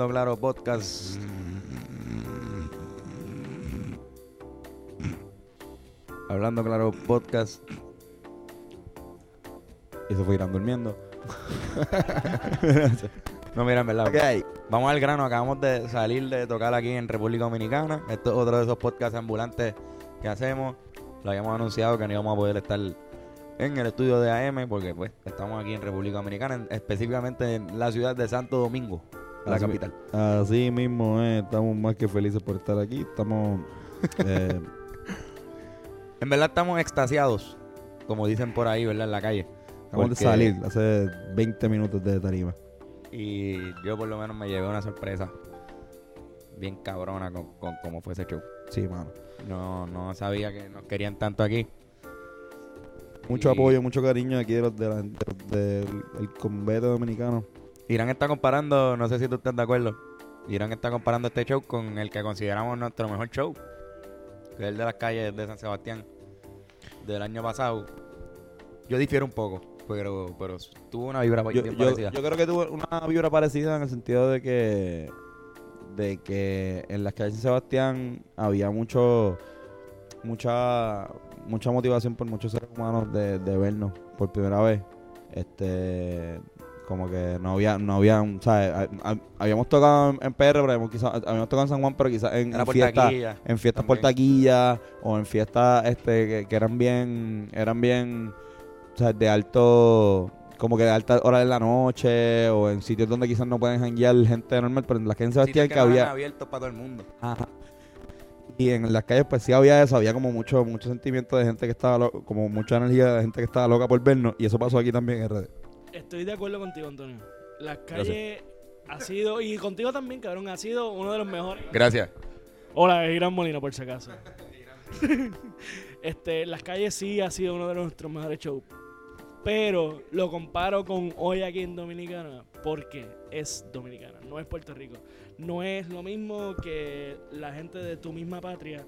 Hablando Claro Podcast. Hablando Claro Podcast. Y se fue irán durmiendo. No, mira, en verdad. Ok. Vamos al grano. Acabamos de salir de tocar aquí en República Dominicana. Esto es otro de esos podcasts ambulantes que hacemos. Lo habíamos anunciado que no íbamos a poder estar en el estudio de AM porque pues estamos aquí en República Dominicana, en- específicamente en la ciudad de Santo Domingo, la Así- capital. Así mismo, eh, estamos más que felices por estar aquí. Estamos. eh, En verdad estamos extasiados, como dicen por ahí, ¿verdad? En la calle. acabamos de salir hace 20 minutos de tarima. Y yo por lo menos me llevé una sorpresa bien cabrona con, con cómo fue ese show. Sí, mano. No, no sabía que nos querían tanto aquí. Mucho Y apoyo, mucho cariño aquí de los, de la- de- del el convete dominicano. Irán está comparando, no sé si tú estás de acuerdo, Irán está comparando este show con el que consideramos nuestro mejor show, que es el de las calles de San Sebastián del año pasado. Yo difiero un poco, pero, pero tuvo una vibra Yo, bien yo- parecida. yo creo que tuvo una vibra parecida en el sentido de que de que en las calles de Sebastián había mucho mucha mucha motivación por muchos seres humanos de, de vernos por primera vez este como que no había no había ¿sabes? Ha- ha- habíamos tocado en, en PR pero habíamos, quizá- habíamos tocado en San Juan pero quizás en, en en fiestas por taquilla o en fiestas este que, que eran bien eran bien o sea, de alto como que de alta hora de la noche o en sitios donde quizás no pueden janguear gente normal pero en las de Sitios Sebastián que, eran había abiertos para todo el mundo. Ajá. y en las calles pues sí había eso había como mucho mucho sentimiento de gente que estaba lo- como mucha energía de gente que estaba loca por vernos y eso pasó aquí también en RD Estoy de acuerdo contigo, Antonio. Las calles ha sido, y contigo también, cabrón, ha sido uno de los mejores. Gracias. Hola, es Irán Molina, por si acaso. este, las calles sí ha sido uno de nuestros mejores shows. Pero lo comparo con hoy aquí en Dominicana porque es Dominicana, no es Puerto Rico. No es lo mismo que la gente de tu misma patria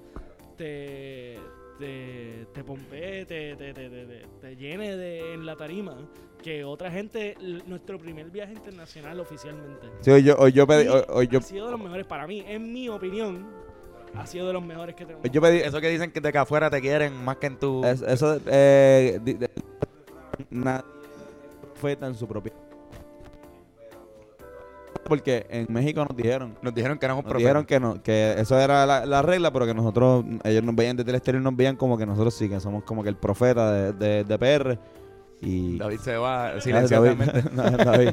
te, te, te pompee, te, te, te, te- te- te llene de, en la tarima que otra gente, nuestro primer viaje internacional oficialmente. sí, hoy yo hoy yo pedí Y hoy, hoy yo ha sido de los mejores para mí, en mi opinión, ha sido de los mejores que tenemos. yo pedí Eso que dicen que de que afuera te quieren más que en tu... Es- eso eh, di- de- nadie fue en su propia porque en México nos dijeron Nos dijeron que éramos nos dijeron profetas. que no que eso era la, la regla pero que nosotros ellos nos veían desde el exterior nos veían como que nosotros sí que somos como que el profeta de, de, de PR y David se va David, silenciosamente. David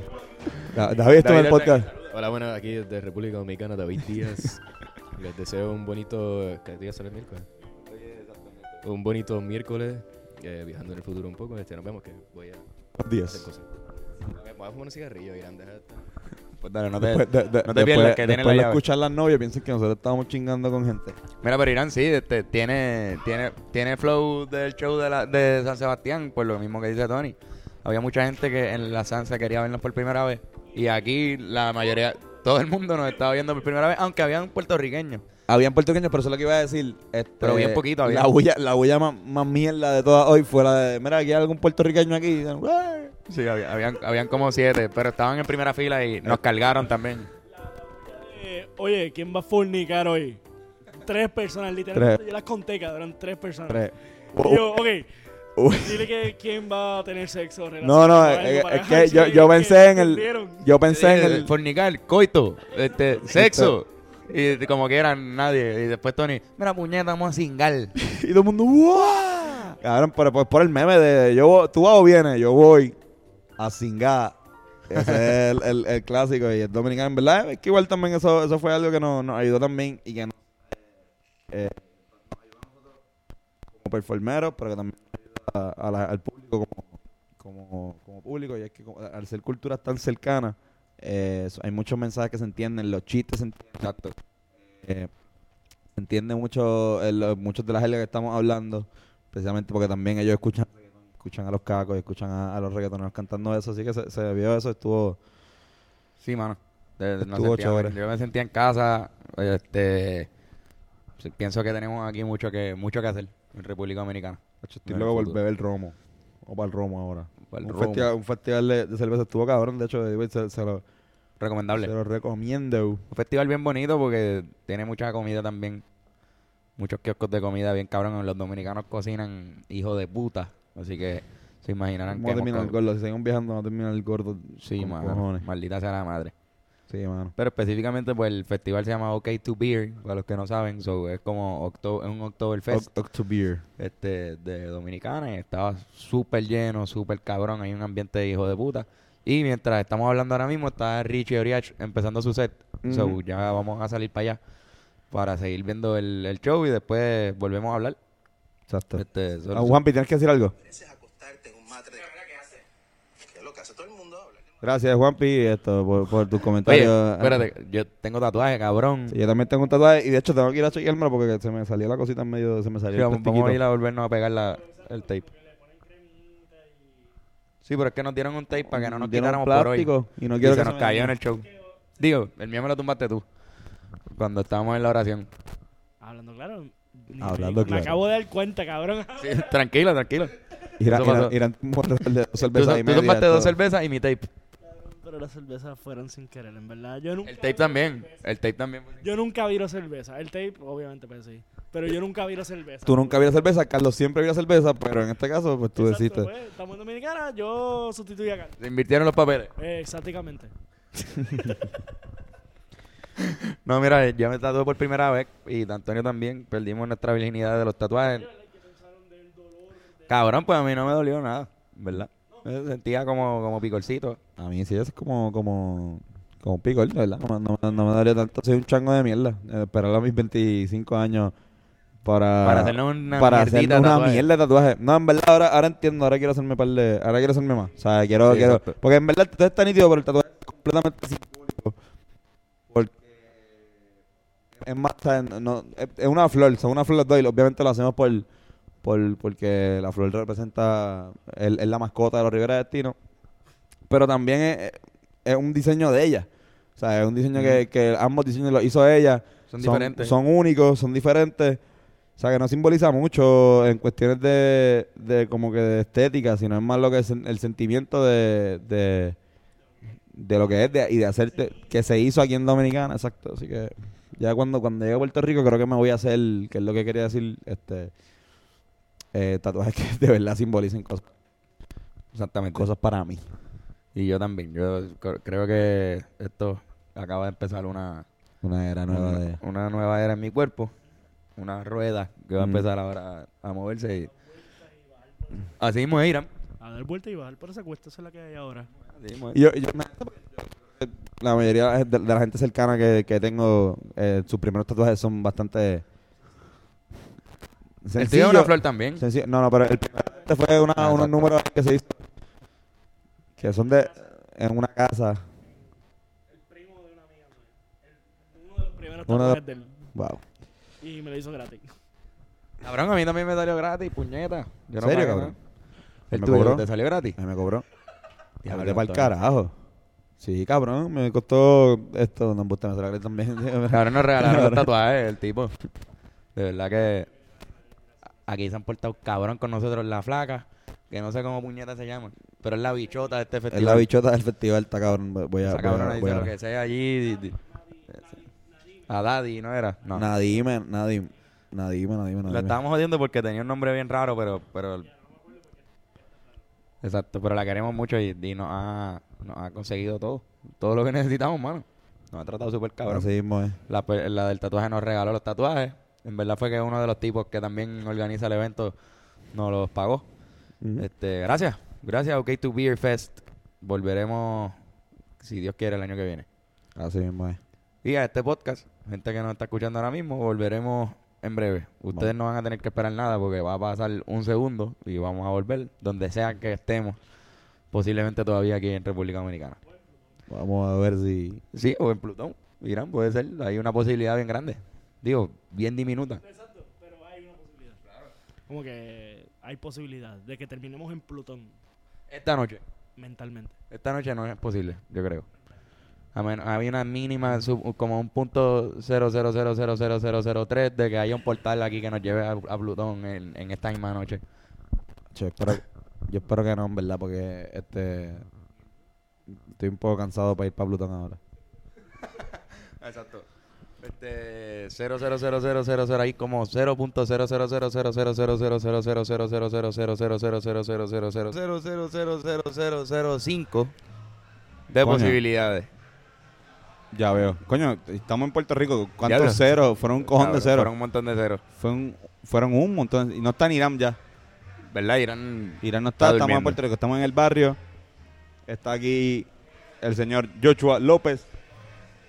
Da- David estuvo en el podcast Hola, bueno, aquí desde República Dominicana, David Díaz. Les deseo un bonito. ¿Qué día sale el miércoles? Un bonito miércoles, eh, viajando en el futuro un poco. Este, nos vemos que voy a hacer Díaz cosas. Voy a fumar un cigarrillo, Irán, de estar- Pues dale, no te... después, de- de- no te después- pierdas que tiene después la llave. escuchar las novias piensan que nosotros estábamos chingando con gente Mira, pero Irán sí, este, tiene, tiene, tiene flow del show de, la, de San Sebastián, por lo mismo que dice Tony. Había mucha gente que en la Sanse quería vernos por primera vez. Y aquí la mayoría, todo el mundo nos estaba viendo por primera vez, aunque había un puertorriqueño. Habían puertorriqueños, pero eso es lo que iba a decir. Este, Pero bien poquito había. La bulla, la bulla más, más mierda de todas hoy fue la de, mira, aquí hay algún puertorriqueño aquí. Y dicen, "Ué". Sí, había- habían, habían como siete, pero estaban en primera fila y nos cargaron también. Eh, oye, ¿quién va a fornicar hoy? Tres personas, literalmente. Yo las conté, cabrón, tres personas. Tres. Y yo, ok, Uy. dile que quién va a tener sexo. No, no, es, algo es para que yo, yo que pensé en el. Yo pensé en Eh, el. Fornicar, coito, este, sexo. Y como que eran nadie. Y después Tony, mira puñeta, vamos a cingar. Y todo el mundo, ¡guau! Cabrón, pero pues por el meme de yo tú vas o vienes, yo voy a cingar. Ese es el, el- clásico y el dominicano, en verdad, es que igual también eso, eso fue algo que nos, ayudó también y que nos, eh, como performeros, pero que también ayuda a- al público como, como, como público y es que al ser culturas tan cercanas, eh, hay muchos mensajes que se entienden, los chistes se entienden. Exacto. Eh, se entiende mucho el- lo- muchos de las jergas que estamos hablando, precisamente porque también ellos escuchan escuchan a los cacos, escuchan a, a los reggaetoneros cantando eso, así que se, se vio eso, estuvo Sí, mano. De- de- no Estuvo sentía- chévere. yo me sentía en casa. Este, pienso que tenemos aquí mucho que mucho que hacer en República Dominicana. Estoy el por futuro. beber romo. O para el romo ahora. Para el Un festival, un festival de, de cerveza estuvo cabrón, de hecho, eh, se, se lo, Recomendable. se lo recomiendo. Un festival bien bonito porque tiene mucha comida también. Muchos kioscos de comida bien cabrón. Los dominicanos cocinan hijo de puta. Así que se imaginarán Vamos a que... terminar el gordo, si siguen viajando, vamos a terminar el gordo. Sí. Maldita sea la madre. Sí, mano. Pero específicamente, pues el festival se llama OK to Beer, para los que no saben. So, es como octo- es un Oktoberfest Oc- Octobeer. este, de Dominicana y estaba súper lleno, súper cabrón. Hay un ambiente de hijo de puta. Y mientras estamos hablando ahora mismo, está Richie Oriach empezando su set. So, ya vamos a salir para allá para seguir viendo el, el show y después volvemos a hablar. Exacto. Este, so- Ah, Juanpi, ¿tienes que decir algo? mereces acostarte en un matre de... ¿Qué es lo que hace todo el mundo? Gracias, Juanpi, esto, por, por tus Oye, comentarios. espérate, yo tengo tatuaje, cabrón. Sí, yo también tengo un tatuaje y de hecho tengo que ir a chequeármelo porque se me salió la cosita en medio, se me salió Sí, el vamos, vamos a ir a volvernos a pegar la, el tape. Sí, pero es que nos dieron un tape para que no nos quitáramos por hoy. y no Y quiero se que nos me cayó en el show. Digo, el mío me lo tumbaste tú. Cuando estábamos en la oración. Hablando claro. Hablando me, claro. Me acabo de dar cuenta, cabrón. Sí, tranquilo, tranquilo. Irán. Irán, Irán dos Tú, cervezas y tú media, tumbaste dos cervezas y mi tape. Pero las cervezas fueron sin querer, en verdad. Yo nunca, El tape también. El tape también. yo nunca viro cerveza. El tape, obviamente, pues sí. Pero yo nunca viro cerveza. Tú nunca vieras cerveza, Carlos siempre vio cerveza, pero en este caso, pues tú Exacto, deciste. pues, estamos en Dominicana, yo sustituí a Carlos. Se invirtieron los papeles. Eh, exactamente. No, mira, ya me tatué por primera vez y Antonio también. Perdimos nuestra virginidad de los tatuajes. Cabrón, pues a mí no me dolió nada, ¿verdad? Me sentía como, como picorcito. A mí sí es como, como, como un picor, ¿verdad? No, no, me daría tanto. Soy un chango de mierda. Eh, esperar a mis 25 años para... Para hacernos una para hacerme una tatuaje. mierda de tatuaje. No, en verdad ahora, ahora entiendo, ahora quiero hacerme par de, ahora quiero hacerme más. O sea, quiero, Sí, quiero, exacto. porque en verdad tatuaje está nítido, pero el tatuaje es completamente simbólico. Porque es más, no, es, una flor, son una flor los dos y obviamente lo hacemos por, por, porque la flor representa, es, es la mascota de los Rivera Destino, pero también es, es un diseño de ella. O sea, es un diseño que, que ambos diseños los hizo ella. Son diferentes. Son únicos, son diferentes. O sea, que no simboliza mucho en cuestiones de, de como que de estética, sino es más lo que es el sentimiento de, de, de lo que es de, y de hacerte, que se hizo aquí en Dominicana, exacto. Así que ya cuando, cuando llegue a Puerto Rico creo que me voy a hacer, que es lo que quería decir, este eh, tatuajes que de verdad simbolicen cosas, Exactamente. cosas para mí. Y yo también. Yo cre- creo que esto acaba de empezar una, Una era nueva una, de... una nueva era en mi cuerpo. Una rueda que va a empezar ahora a, a moverse. Y... Así mismo es, Irán. A dar vuelta y bajar por esa cuesta, esa es la que hay ahora. Y yo, yo- la mayoría de, de la gente cercana que, que tengo, eh, sus primeros tatuajes son bastante El tuyo es sencillos. una flor también. Sencillo. No, no, pero el primero este fue una, Ah, unos números que se hizo que son de en una casa. El primo de una amiga mía. Uno de los primeros Uno de- tatuajes de él. Wow. Y me lo hizo gratis. Cabrón, a mí también me salió gratis, puñeta. Yo ¿En serio, pagué cabrón? ¿El ¿Me tuyo cobró? te salió gratis? A mí me cobró. Vete para el carajo. Sí, cabrón, me costó esto, no me salió gratis también. Cabrón, nos regalaron los tatuajes, el tipo. De verdad que aquí se han portado cabrón con nosotros la flaca, que no sé cómo puñeta se llama, pero es la bichota de este Es festival. la bichota del festival, está cabrón. Voy a, voy a- cabrona voy a- lo que sea allí. A Daddy, ¿no era? No. Nadime, nadime, nadime, nadime, nadime. La estábamos jodiendo porque tenía un nombre bien raro, pero... pero Exacto, pero la queremos mucho y, y nos, ha, nos ha conseguido todo. Todo lo que necesitamos, mano. Nos ha tratado súper cabrón. Así mismo es. La, del tatuaje nos regaló los tatuajes. En verdad fue que uno de los tipos que también organiza el evento nos los pagó. Ujú. Este, gracias. Gracias a OK2 Beer Fest. Volveremos, si Dios quiere, el año que viene. Así mismo es. Y a este podcast, gente que nos está escuchando ahora mismo, volveremos en breve. Ustedes no van a tener que esperar nada porque va a pasar un segundo y vamos a volver donde sea que estemos. Posiblemente todavía aquí en República Dominicana. Vamos a ver si. Sí, o en Plutón. Irán, puede ser. Hay una posibilidad bien grande. Digo, bien diminuta. Exacto, pero hay una posibilidad. Como que hay posibilidad de que terminemos en Plutón Esta noche. mentalmente. Esta noche no es posible, yo creo. A men- había una mínima, sub- como un punto 0000003 de que haya un portal aquí que nos lleve a, a Plutón en, en esta misma noche. Che, espero, Yo espero que no, en verdad, porque este estoy un poco cansado para ir para Plutón ahora. Exacto. Este 0000000 ahí como 0.000000000000000000005 de posibilidades. Ya veo. Coño, estamos en Puerto Rico. ¿Cuántos ceros? Fueron un cojón de ceros. Fueron un montón de ceros. Fueron un montón. Y no está en Irán ya. ¿Verdad? Irán Irán no Está estamos en. Puerto Rico, estamos en el barrio. Está aquí el señor Joshua López.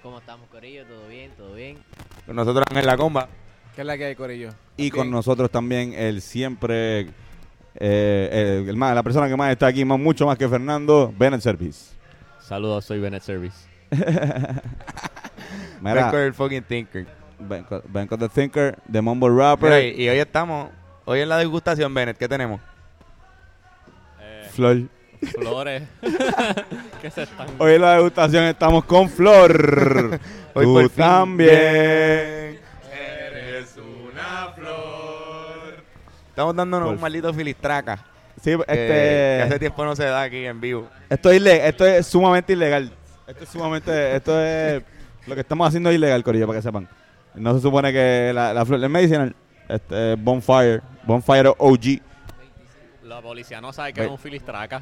¿Cómo estamos, Corillo? ¿Todo bien? ¿Todo bien? nosotros en la comba. ¿Qué es la que hay, Corillo? Y con nosotros también el siempre, eh, el, el más- la persona que más está aquí, más, mucho más que Fernando, Bennett Service. Saludos, soy Bennett Service. Mira, Ven con el fucking con, ven con The Thinker, The Mumble Rapper, Mira, y, y hoy estamos, hoy en la degustación, Bennett, ¿qué tenemos? Eh, Flor. Flores. ¿Qué se están? Hoy en la degustación estamos con Flor. Hoy Tú también. Eres una flor. Estamos dándonos Por un maldito filistraca. Sí, que- este, que hace tiempo no se da aquí en vivo. Esto es, esto es sumamente ilegal. Esto es sumamente. Esto es. Lo que estamos haciendo es ilegal, Corillo, para que sepan. No se supone que la, la flor es medicinal. Este es Bonfire. Bonfire OG. La policía no sabe que Ve- es un filistraca.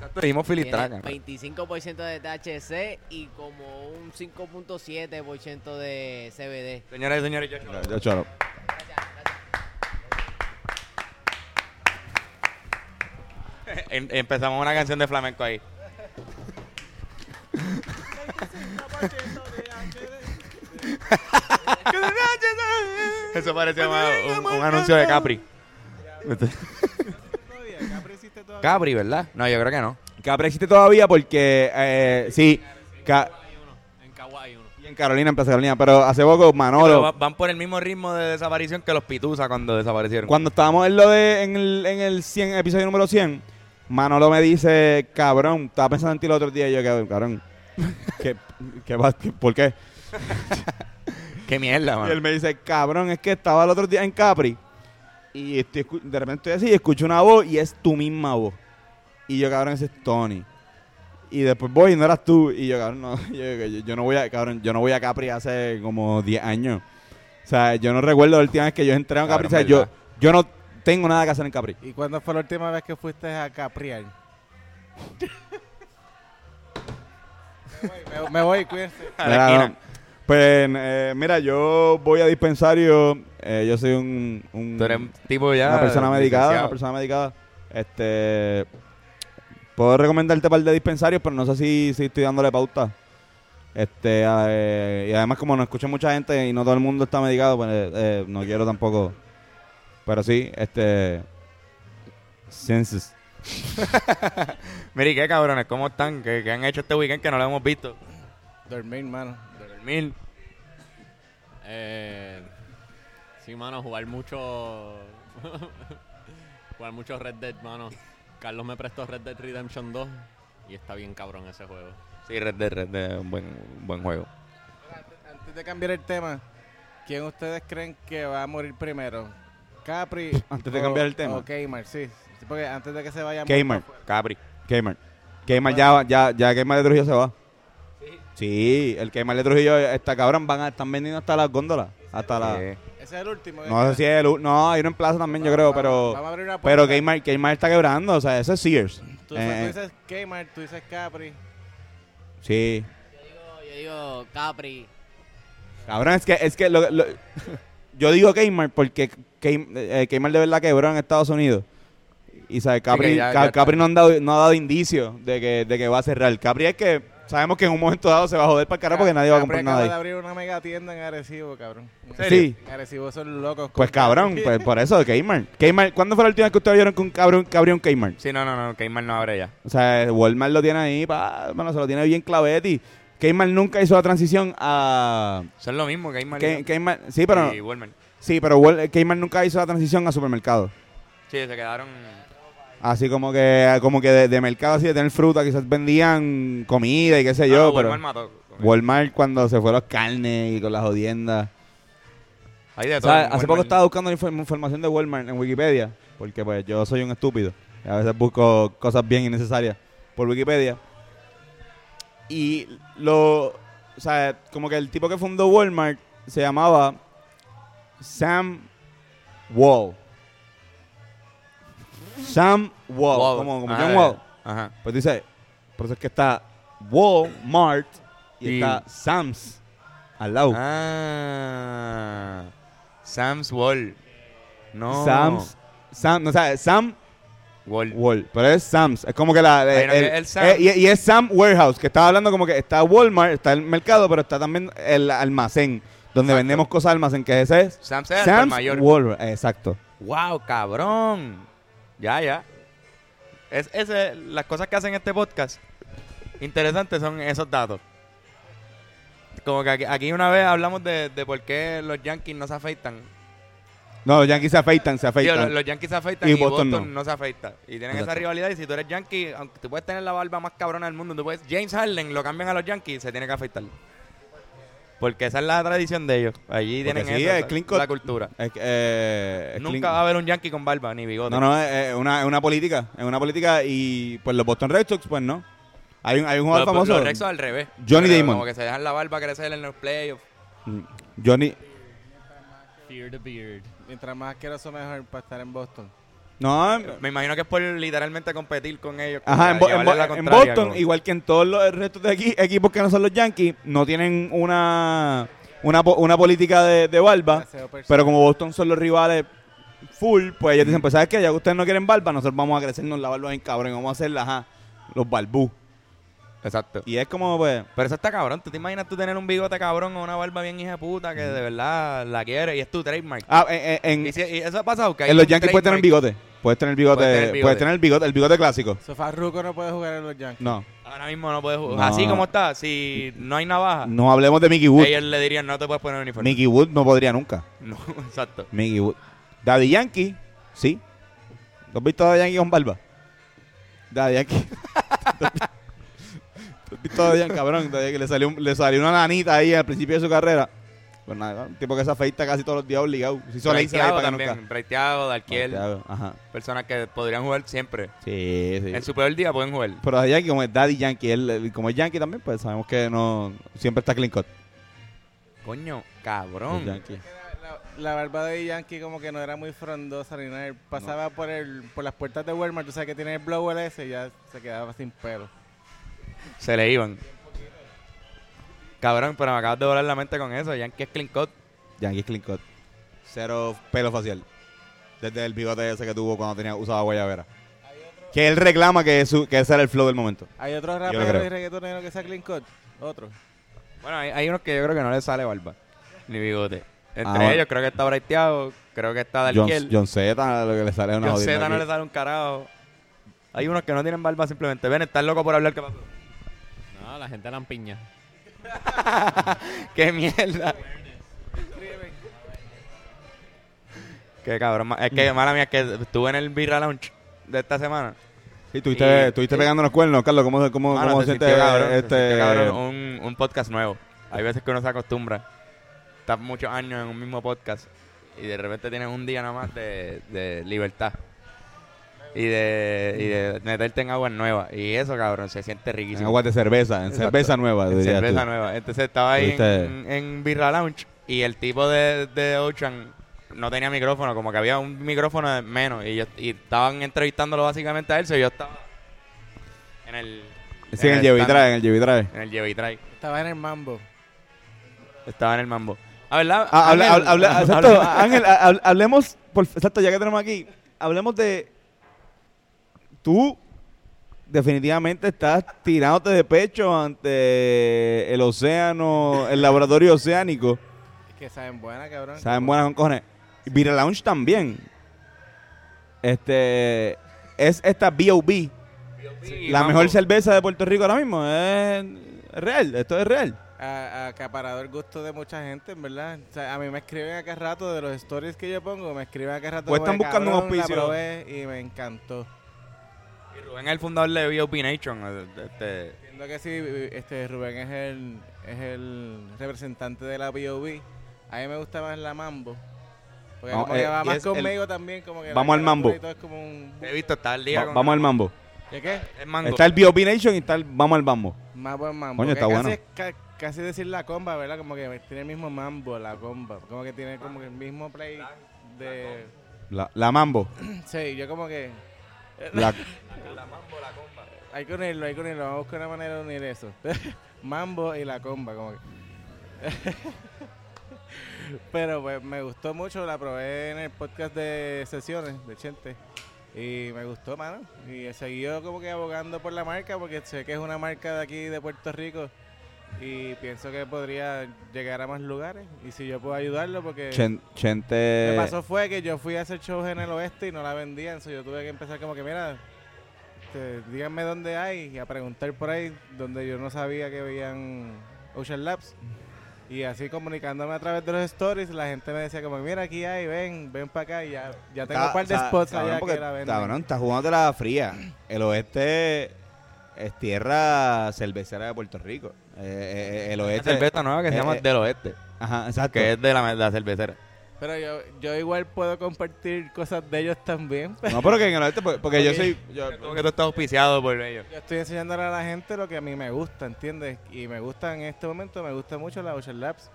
Exacto, dijimos Tiene filistraca. 25% de THC y como un 5.7% de CBD. Señoras y señores, yo Yo choro. Em- empezamos una canción de flamenco ahí. Eso parecía más un, un anuncio de Capri. Capri, ¿verdad? No, yo creo que no. Capri existe todavía porque. Eh, sí. Ca- En Kawaii uno. y en Carolina, en Plaza Carolina. Pero hace poco, Pero Manolo. va- van por el mismo ritmo de desaparición que los Pitusa cuando desaparecieron. Cuando estábamos en lo de. En el, en el 100, episodio número 100. Manolo me dice, cabrón, estaba pensando en ti el otro día y yo, cabrón, cabrón, ¿qué, qué, ¿por qué? Qué mierda, Y man. él me dice, cabrón, es que estaba el otro día en Capri y estoy de repente estoy así y escucho una voz y es tu misma voz. Y yo, cabrón, ese es Tony. Y después voy y no eras tú. Y yo, cabrón, no, yo, yo- yo no voy a, cabrón, yo no voy a Capri hace como 10 años. O sea, yo no recuerdo la última vez que yo entré a Capri. Cabrón, O sea, yo, yo no tengo nada que hacer en Capri. ¿Y cuándo fue la última vez que fuiste a Capriar? me, voy, me voy, cuídense. A la Mira, no. Pues, eh, mira, yo voy a dispensario. Eh, yo soy un, un- Tú eres tipo ya. una persona medicada, licenciado. una persona medicada. Este, puedo recomendarte un par de dispensarios, pero no sé si, si estoy dándole pauta. Este, eh, y además como no escucha mucha gente y no todo el mundo está medicado, pues eh, eh, no quiero tampoco. Pero sí, este, census. Mira, ¿y qué cabrones? ¿Cómo están? ¿Qué, qué han hecho este weekend que no lo hemos visto? Dormir, mano. Dormir. Eh, sí, mano, jugar mucho. jugar mucho Red Dead, mano. Carlos me prestó Red Dead Redemption 2 y está bien cabrón ese juego. Sí, Red Dead, Red Dead, un buen, un buen juego. Antes de cambiar el tema, ¿quién ustedes creen que va a morir primero? ¿Capri? Antes de o- cambiar el tema. O Kmart, sí. Sí, Porque antes de que se vaya... Kmart. Capri. Kmart. Kmart ya, ya, ya Kmart de Trujillo se va. Sí, el Kmart de Trujillo está cabrón, van a, están vendiendo hasta las góndolas. Hasta la. Sí. Ese es el último. No sé si es el. u- No, hay uno en plaza también, yo creo, pero. Vamos a abrir una Pero puerta. Kmart, Kmart está quebrando, o sea, ese es Sears. Tú, Eh, tú dices Kmart, tú dices Capri. Sí. Yo digo, yo digo Capri. Cabrón, es que, es que lo- lo- yo digo Kmart porque Kmart, eh, Kmart de verdad quebró en Estados Unidos. Y sabe, Capri, ya- ya Capri no, han dado, no ha dado indicios de que, de que va a cerrar. Capri es que sabemos que en un momento dado se va a joder para el carajo porque nadie va a comprar acaba nada de ahí. abrir una mega tienda en Arecibo, cabrón. Sí. En Arecibo son locos. Pues cabrón, pues por eso, Kmart. Kmart. ¿Cuándo fue la última vez que ustedes vieron que un cabrón que abrió un Kmart? Sí, no, no, no, Kmart no abre ya. O sea, Walmart lo tiene ahí, pa, bueno, se lo tiene bien clavetti. Kmart nunca hizo la transición a... Son lo mismo, Kmart. K- Kmart, sí, pero, Y Walmart. sí, pero Wal- Kmart nunca hizo la transición a supermercado. Sí, se quedaron... Así como que como que de, de mercado así de tener fruta, quizás vendían comida y qué sé Ah, yo, pero Walmart mató. Walmart cuando se fue los carnes y con las jodiendas. Hay de O todo. sea, hace poco estaba buscando inform- información de Walmart en Wikipedia, porque pues yo soy un estúpido. A veces busco cosas bien innecesarias por Wikipedia. Y lo. O sea, como que el tipo que fundó Walmart se llamaba Sam Wall. Sam Wall. Wall. Como, como Ah, John eh, Wall. Ajá. Pues dice, por eso es que está Walmart y, Y- está Sam's al lado. Ah. Sam's Wall. No. Sam's, Sam, no, Sam Wall. Wall, pero es Sam's, es como que la el- el- el Sam. y, y es Sam Warehouse, que estaba hablando como que está Walmart, está el mercado, pero está también el almacén, donde Exacto. vendemos cosas almacén, que ese es Sam's el Sam's mayor. Walmart, exacto. Wow, cabrón. Ya, ya. Es, ese, las cosas que hacen este podcast interesantes son esos datos. Como que aquí, aquí una vez hablamos de, de por qué los Yankees no se afeitan. No, los Yankees se afeitan, se afeitan. los, los Yankees se afeitan y, Y Boston, Boston no. no. se afeita. Y tienen esa rivalidad. Y si tú eres Yankee, aunque tú puedes tener la barba más cabrona del mundo, tú puedes, James Harden lo cambian a los Yankees, se tiene que afeitar. Porque esa es la tradición de ellos. Allí Porque tienen sí, eso, clean cut. la cultura. Es que, eh, es Nunca clean- va a haber un Yankee con barba ni bigote. No, no, es, es una, es una política, es una política y pues los Boston Red Sox, pues no. Hay un, hay un jugador Los, famoso, los Red Sox al revés. Johnny Pero Damon. Como que se dejan la barba crecer en los playoffs. Mm, Johnny, Fear the beard. Mientras más asqueroso, mejor para estar en Boston. No, Me imagino que es por literalmente competir con ellos. Ajá, que en, Bo- en Bo- en Boston, como- igual que en todos los restos de aquí, equipos que no son los Yankees, no tienen una una, po- una política de, de barba, pero como Boston son los rivales full, pues ellos dicen, pues ¿sabes qué? Ya que ustedes no quieren barba, nosotros vamos a crecernos la barba bien cabrón y vamos a hacer ajá, los barbú. Exacto. Y es como, pues, Pero eso está cabrón. ¿Tú te imaginas tú tener un bigote cabrón o una barba bien hija de puta que de verdad la quieres y es tu trademark? ah, en, en- y, si- y eso ha pasado. Que hay en los un Yankees puedes tener bigote, puedes tener bigote, Puedes tener puedes bigote. tener el bigote, el bigote clásico. Sofá Ruco no puede jugar en los Yankees. No, Ahora mismo no puedes jugar. No. Así como está, si no hay navaja, no hablemos de Mickey Wood. ellos le dirían no te puedes poner uniforme. Mickey Wood no podría nunca. No, exacto. Mickey Wood. Daddy Yankee, sí. ¿Tú has visto a Daddy Yankee con barba? Daddy Yankee. ¿Tú has visto a Daddy Yankee, cabrón? Daddy Yankee le salió, un- le salió una nanita ahí al principio de su carrera. Pues nada, un tipo que se afeita casi todos los días obligado. Si hizo ahí Breiteado para que también. Breiteado, Darkiel. Santiago, Ajá. Personas que podrían jugar siempre. Sí, sí. En su peor día pueden jugar. Pero Daddy Yankee, como es Daddy Yankee, él, él- como es Yankee también, pues sabemos que no siempre está clean cut. Coño, cabrón. Yankee. La, la barba de Yankee como que no era muy frondosa ni nada. Él Pasaba por el por las puertas de Walmart, tú sabes que tiene el blower ese y ya se quedaba sin pelo. Se le iban. Cabrón, pero me acabas de volar la mente con eso. Yankee es clean cut. Yankee es clean cut. Cero pelo facial. Desde el bigote ese que tuvo cuando tenía usaba guayabera. Que él reclama que, su, que ese era el flow del momento. ¿Hay otros raperos y reggaetoneros que sea clean cut? Otro. Bueno, hay, hay unos que yo creo que no les sale barba. Ni bigote. Entre Ah, bueno. ellos creo que está Breiteado. Creo que está John, Darkiel. John Z, lo que le sale una John Z no aquí. le sale un carajo. Hay unos que no tienen barba simplemente. Ven, estás loco por hablar. ¿Qué pasó? La gente la piña. ¡Qué mierda! Qué cabrón. Es que, mala mía, es que estuve en el Birra Lounge de esta semana. Sí, estuviste, Y- estuviste y- pegando los cuernos, Carlos. ¿Cómo, cómo, Mano, cómo se siente sintió cabrón, este... sintió cabrón un, un podcast nuevo. Hay veces que uno se acostumbra. Estás muchos años en un mismo podcast y de repente tienes un día nada más de, de libertad. Y de, y de meterte en aguas nuevas. Y eso, cabrón, se siente En riquísimo. aguas de cerveza, en Exacto. cerveza nueva, En cerveza tú. nueva. Entonces estaba ahí ¿Viste? en, en Birra Lounge y el tipo de, de Ocean no tenía micrófono, como que había un micrófono de menos y, yo, y estaban entrevistándolo básicamente a él, so yo estaba en el Sí, en el Llevi stand, Trae, en el Llevi Trae. en el Llevi Try. Estaba en el mambo. Estaba en el mambo. Ah, ¿verdad? Ah, habla- Ángel? habla- habla- exacto, Habla- Ángel, ha- ha- hablemos, por, exacto, ya que tenemos aquí, hablemos de, tú definitivamente estás tirándote de pecho ante el océano, el laboratorio oceánico, Es que saben buena, cabrón. saben buenas con cojones, Vira Lounge también, este, es esta B.O.B., Sí, la mejor cerveza de Puerto Rico ahora mismo, es, real, esto es real. Acaparado el gusto de mucha gente, en verdad. O sea, a mí me escriben a cada rato de los stories que yo pongo, me escriben a cada rato. Pues están buscando un "Cabrón, la auspicio". y me encantó. Y Rubén es el fundador de B.O.P. Nation. eh, Este, Entiendo que sí, este Rubén es el, es el representante de la B.O.B. A mí me gusta más la Mambo. Porque como que eh, va y más el- conmigo también, como que Vamos al mambo. y es como un... He visto, está el día Va- con vamos al mambo. ¿Qué qué? el mango. Está el B.O.P. Nation y está el Vamos al mambo. Más buen mambo. Coño, está casi bueno. es ca- casi decir la comba, ¿verdad? Como que tiene el mismo mambo, la comba. Como que tiene como que el mismo play de... La, la mambo. Sí, yo como que... La, Hay que unirlo, hay que unirlo. Vamos a buscar una manera de unir eso. Mambo y la comba, como que. Pero pues me gustó mucho, la probé en el podcast de sesiones de Chente. Y me gustó, mano. Y he seguido como que abogando por la marca porque sé que es una marca de aquí de Puerto Rico. Y pienso que podría llegar a más lugares. Y si yo puedo ayudarlo, porque Chen- lo que pasó fue que yo fui a hacer shows en el oeste y no la vendían. So yo tuve que empezar como que, mira, este, díganme dónde hay y a preguntar por ahí donde yo no sabía que veían Ocean Labs. Y así comunicándome a través de los stories, la gente me decía como, mira, aquí hay, ven, ven para acá y ya, ya tengo un par de spots allá porque, que la venden. Cabrón, está jugando la fría. El oeste es tierra cervecera de Puerto Rico. Eh, eh, eh, el Una oeste. cerveza nueva que se eh, llama eh, Del Oeste, Ajá, exacto. que es de la, de la cervecera. Pero yo, yo igual puedo compartir cosas de ellos también. No, pero que en el oeste, porque yo soy. Yo, Como que tú estás auspiciado por ellos. Yo estoy enseñándole a la gente lo que a mí me gusta, ¿entiendes? Y me gusta en este momento, me gusta mucho la Ocean Labs.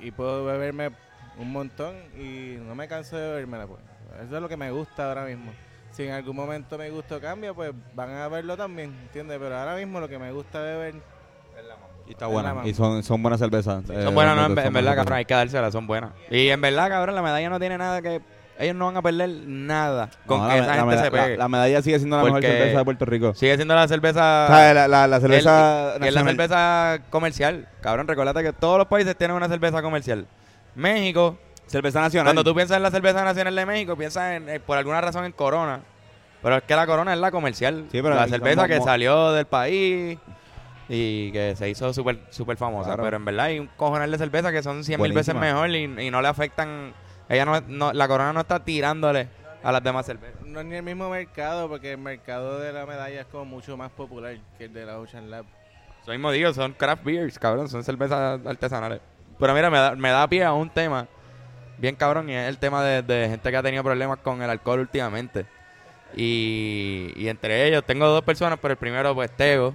Y, y puedo beberme un montón y no me canso de bebérmela, pues. Eso es lo que me gusta ahora mismo. Si en algún momento mi gusto cambia, pues van a verlo también, ¿entiendes? Pero ahora mismo lo que me gusta beber... y está Es buena. Y son, son buenas cervezas. Eh, Son buenas, no, en, en verdad, cabrón, hay que dárselas, son buenas. Y en verdad, cabrón, la medalla no tiene nada que... Ellos no van a perder nada con No, que la, esa la gente se pegue. La, la medalla sigue siendo la mejor cerveza de Puerto Rico. Sigue siendo la cerveza... O sea, la, la, la cerveza. el- es la cerveza comercial. Cabrón, recuérdate que todos los países tienen una cerveza comercial. México, cerveza nacional. cuando tú piensas en la cerveza nacional de México, piensas en, eh, por alguna razón en Corona. Pero es que la Corona es la comercial. Sí, pero la cerveza como- que salió del país y que se hizo súper super famosa. Claro. Pero en verdad hay un cojonal de cerveza que son 100 mil veces mejor y, y no le afectan. Ella no, no- la Corona no está tirándole a las demás cervezas. No es ni el mismo mercado, porque el mercado de la medalla es como mucho más popular que el de la Ocean Lab. Eso mismo digo, son craft beers, cabrón, son cervezas artesanales. Pero mira, me da, me da pie a un tema bien cabrón y es el tema de, de gente que ha tenido problemas con el alcohol últimamente. Y, y entre ellos tengo dos personas, pero el primero pues Tego,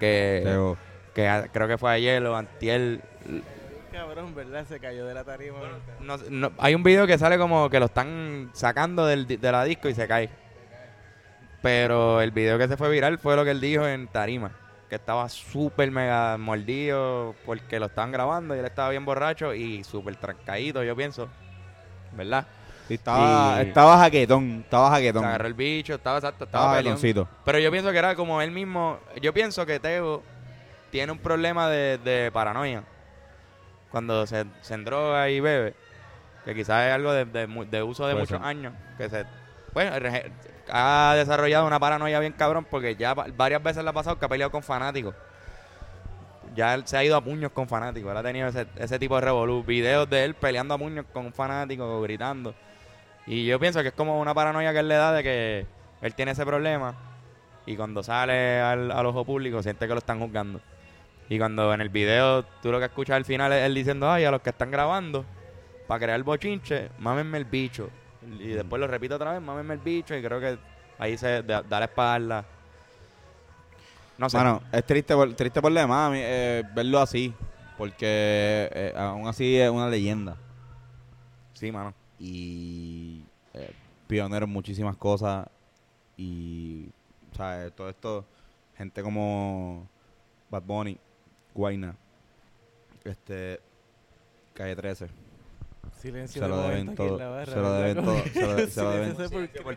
que, que a- creo que fue ayer o antier. Cabrón, ¿verdad? Se cayó de la tarima. No, no- hay un video que sale como que lo están sacando del, di- de la disco y se cae. Pero el video que se fue viral fue lo que él dijo en Tarima. Que estaba súper mega mordido porque lo estaban grabando y él estaba bien borracho y súper trancadito, yo pienso. ¿Verdad? Sí, estaba, Y- estaba jaquetón. Estaba Se jaquetón. agarró el bicho, estaba exacto, Estaba estaba. Pero yo pienso que era como él mismo. Yo pienso que Teo tiene un problema de, de paranoia. Cuando se, se endroga y bebe. Que quizás es algo de, de uso de Puede muchos ser. años. Que se. Rege- ha desarrollado una paranoia bien cabrón. Porque ya va- varias veces le ha pasado que ha peleado con fanáticos. Ya él se ha ido a puños con fanáticos. Él ha tenido ese, ese tipo de revolú. Videos de él peleando a puños con un fanático, gritando. Y yo pienso que es como una paranoia que él le da de que él tiene ese problema y cuando sale al, al ojo público siente que lo están juzgando. Y cuando en el video tú lo que escuchas al final es él diciendo, ay, a los que están grabando, para crear el bochinche, mámenme el bicho. Y después lo repito otra vez, mámenme el bicho y creo que ahí se da, da la espalda. No sé. Mano, es triste por, triste por demás, eh, verlo así. Porque eh, aún así es una leyenda. sí, mano. Y eh, pionero en muchísimas cosas. Y, ¿sabes? Todo esto, gente como Bad Bunny, Guayna, este, Calle 13. Silencio Se lo deben todo. Se lo deben todo. Se lo, se lo deben,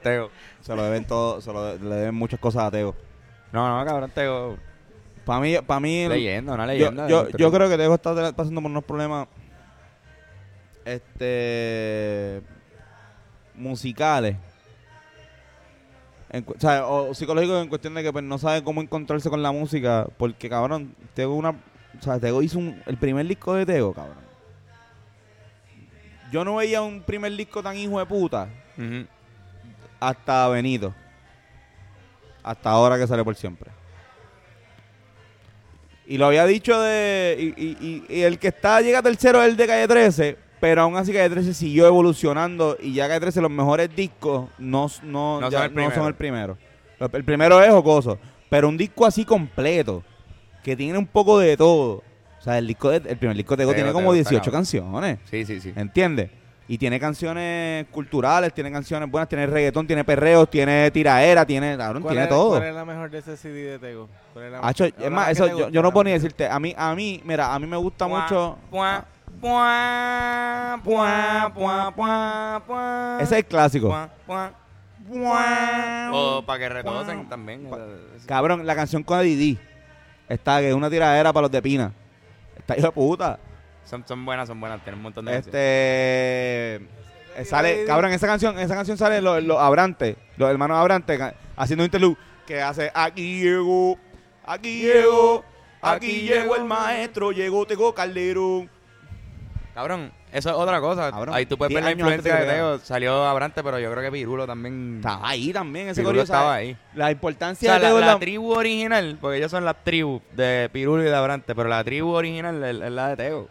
Teo. se lo deben todo. Se lo, le deben muchas cosas a Teo. No, no, cabrón, Teo. Para mí, para mí Leyenda, una yo, leyenda. yo, yo creo que Tego está pasando por unos problemas este musicales En o, sea, o psicológicos en cuestión de que pues, no sabe cómo encontrarse con la música porque cabrón Tego una o sea Tego hizo un- el primer disco de Tego cabrón yo no veía un primer disco tan hijo de puta hasta Benito hasta ahora que sale por siempre y lo había dicho de. Y, y- y- y el que está llega tercero es el de calle 13. Pero aún así Calle 13 siguió evolucionando y ya Calle 13 los mejores discos no, no, No ya son el no primero. son el primero. El primero es Jocoso. Pero un disco así completo, que tiene un poco de todo. O sea, el, disco de- el primer disco de Tego tiene como Tego, está 18 cabrón. canciones. Sí, sí, sí. ¿Entiendes? Y tiene canciones culturales, tiene canciones buenas, tiene reggaetón, tiene perreos, tiene tiraera, tiene, cabrón, ¿Cuál tiene es, todo. ¿Cuál es la mejor de ese CD de Tego? ¿Cuál es la Hacho, la es más, eso yo, no puedo ni decirte. A mí, a mí, mira, a mí me gusta mucho. Puá. Ese es el clásico. O para que retocen también. Cabrón, la canción con Didi. Está que es una tiradera para los de Pina. Está hijo de puta. Son, son buenas, son buenas. Tienen un montón de. Este. Sale, cabrón, esa canción, en esa canción salen los, los Abrantes, los hermanos Abrantes, haciendo un interlude que hace aquí llego, aquí llego, aquí llegó el maestro, llegó Tego Calderón. Cabrón, eso es otra cosa. Cabrón, Ahí tú puedes ver 10 la influencia de Teo. Salió Abrante, pero yo creo que Pirulo también. Estaba ahí también ese Pirulo estaba ahí. La O importancia sea, de la, tribu original, porque ellos son las tribus de Pirulo y de Abrante, pero la tribu original es, es la de Tego.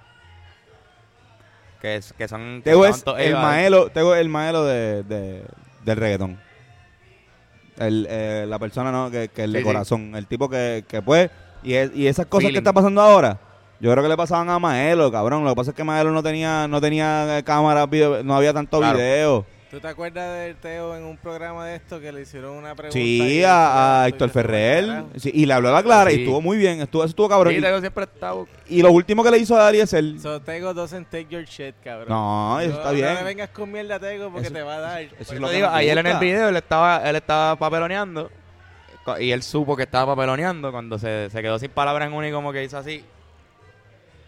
Que, es, que son. que estaban es el ahí. maelo, Tego es el maelo de, de- del reggaetón. El, eh, la persona no que, que el de sí. corazón, el tipo que, que pues, y, es- y esas cosas que está pasando ahora, yo creo que le pasaban a Maelo, cabrón. Lo que pasa es que Maelo no tenía, no tenía eh, cámara, video, no había tanto Claro. video. ¿Tú te acuerdas del Teo en un programa de esto que le hicieron una pregunta? Sí, a, a Héctor Ferrer. sí, y le habló a la clara y estuvo muy bien. Estuvo, eso estuvo cabrón. Sí, Y- Tego siempre ha estado. y, lo último que le hizo a Dari es el. So, Tego doesn't take your shit, cabrón. No, eso No- está No bien. le vengas con mierda, Tego, porque Eso- te va a dar. eso Por es eso lo que digo, nos ayer en el video él estaba, él estaba papeloneando y él supo que estaba papeloneando cuando se, se quedó sin palabras en uno y como que hizo así.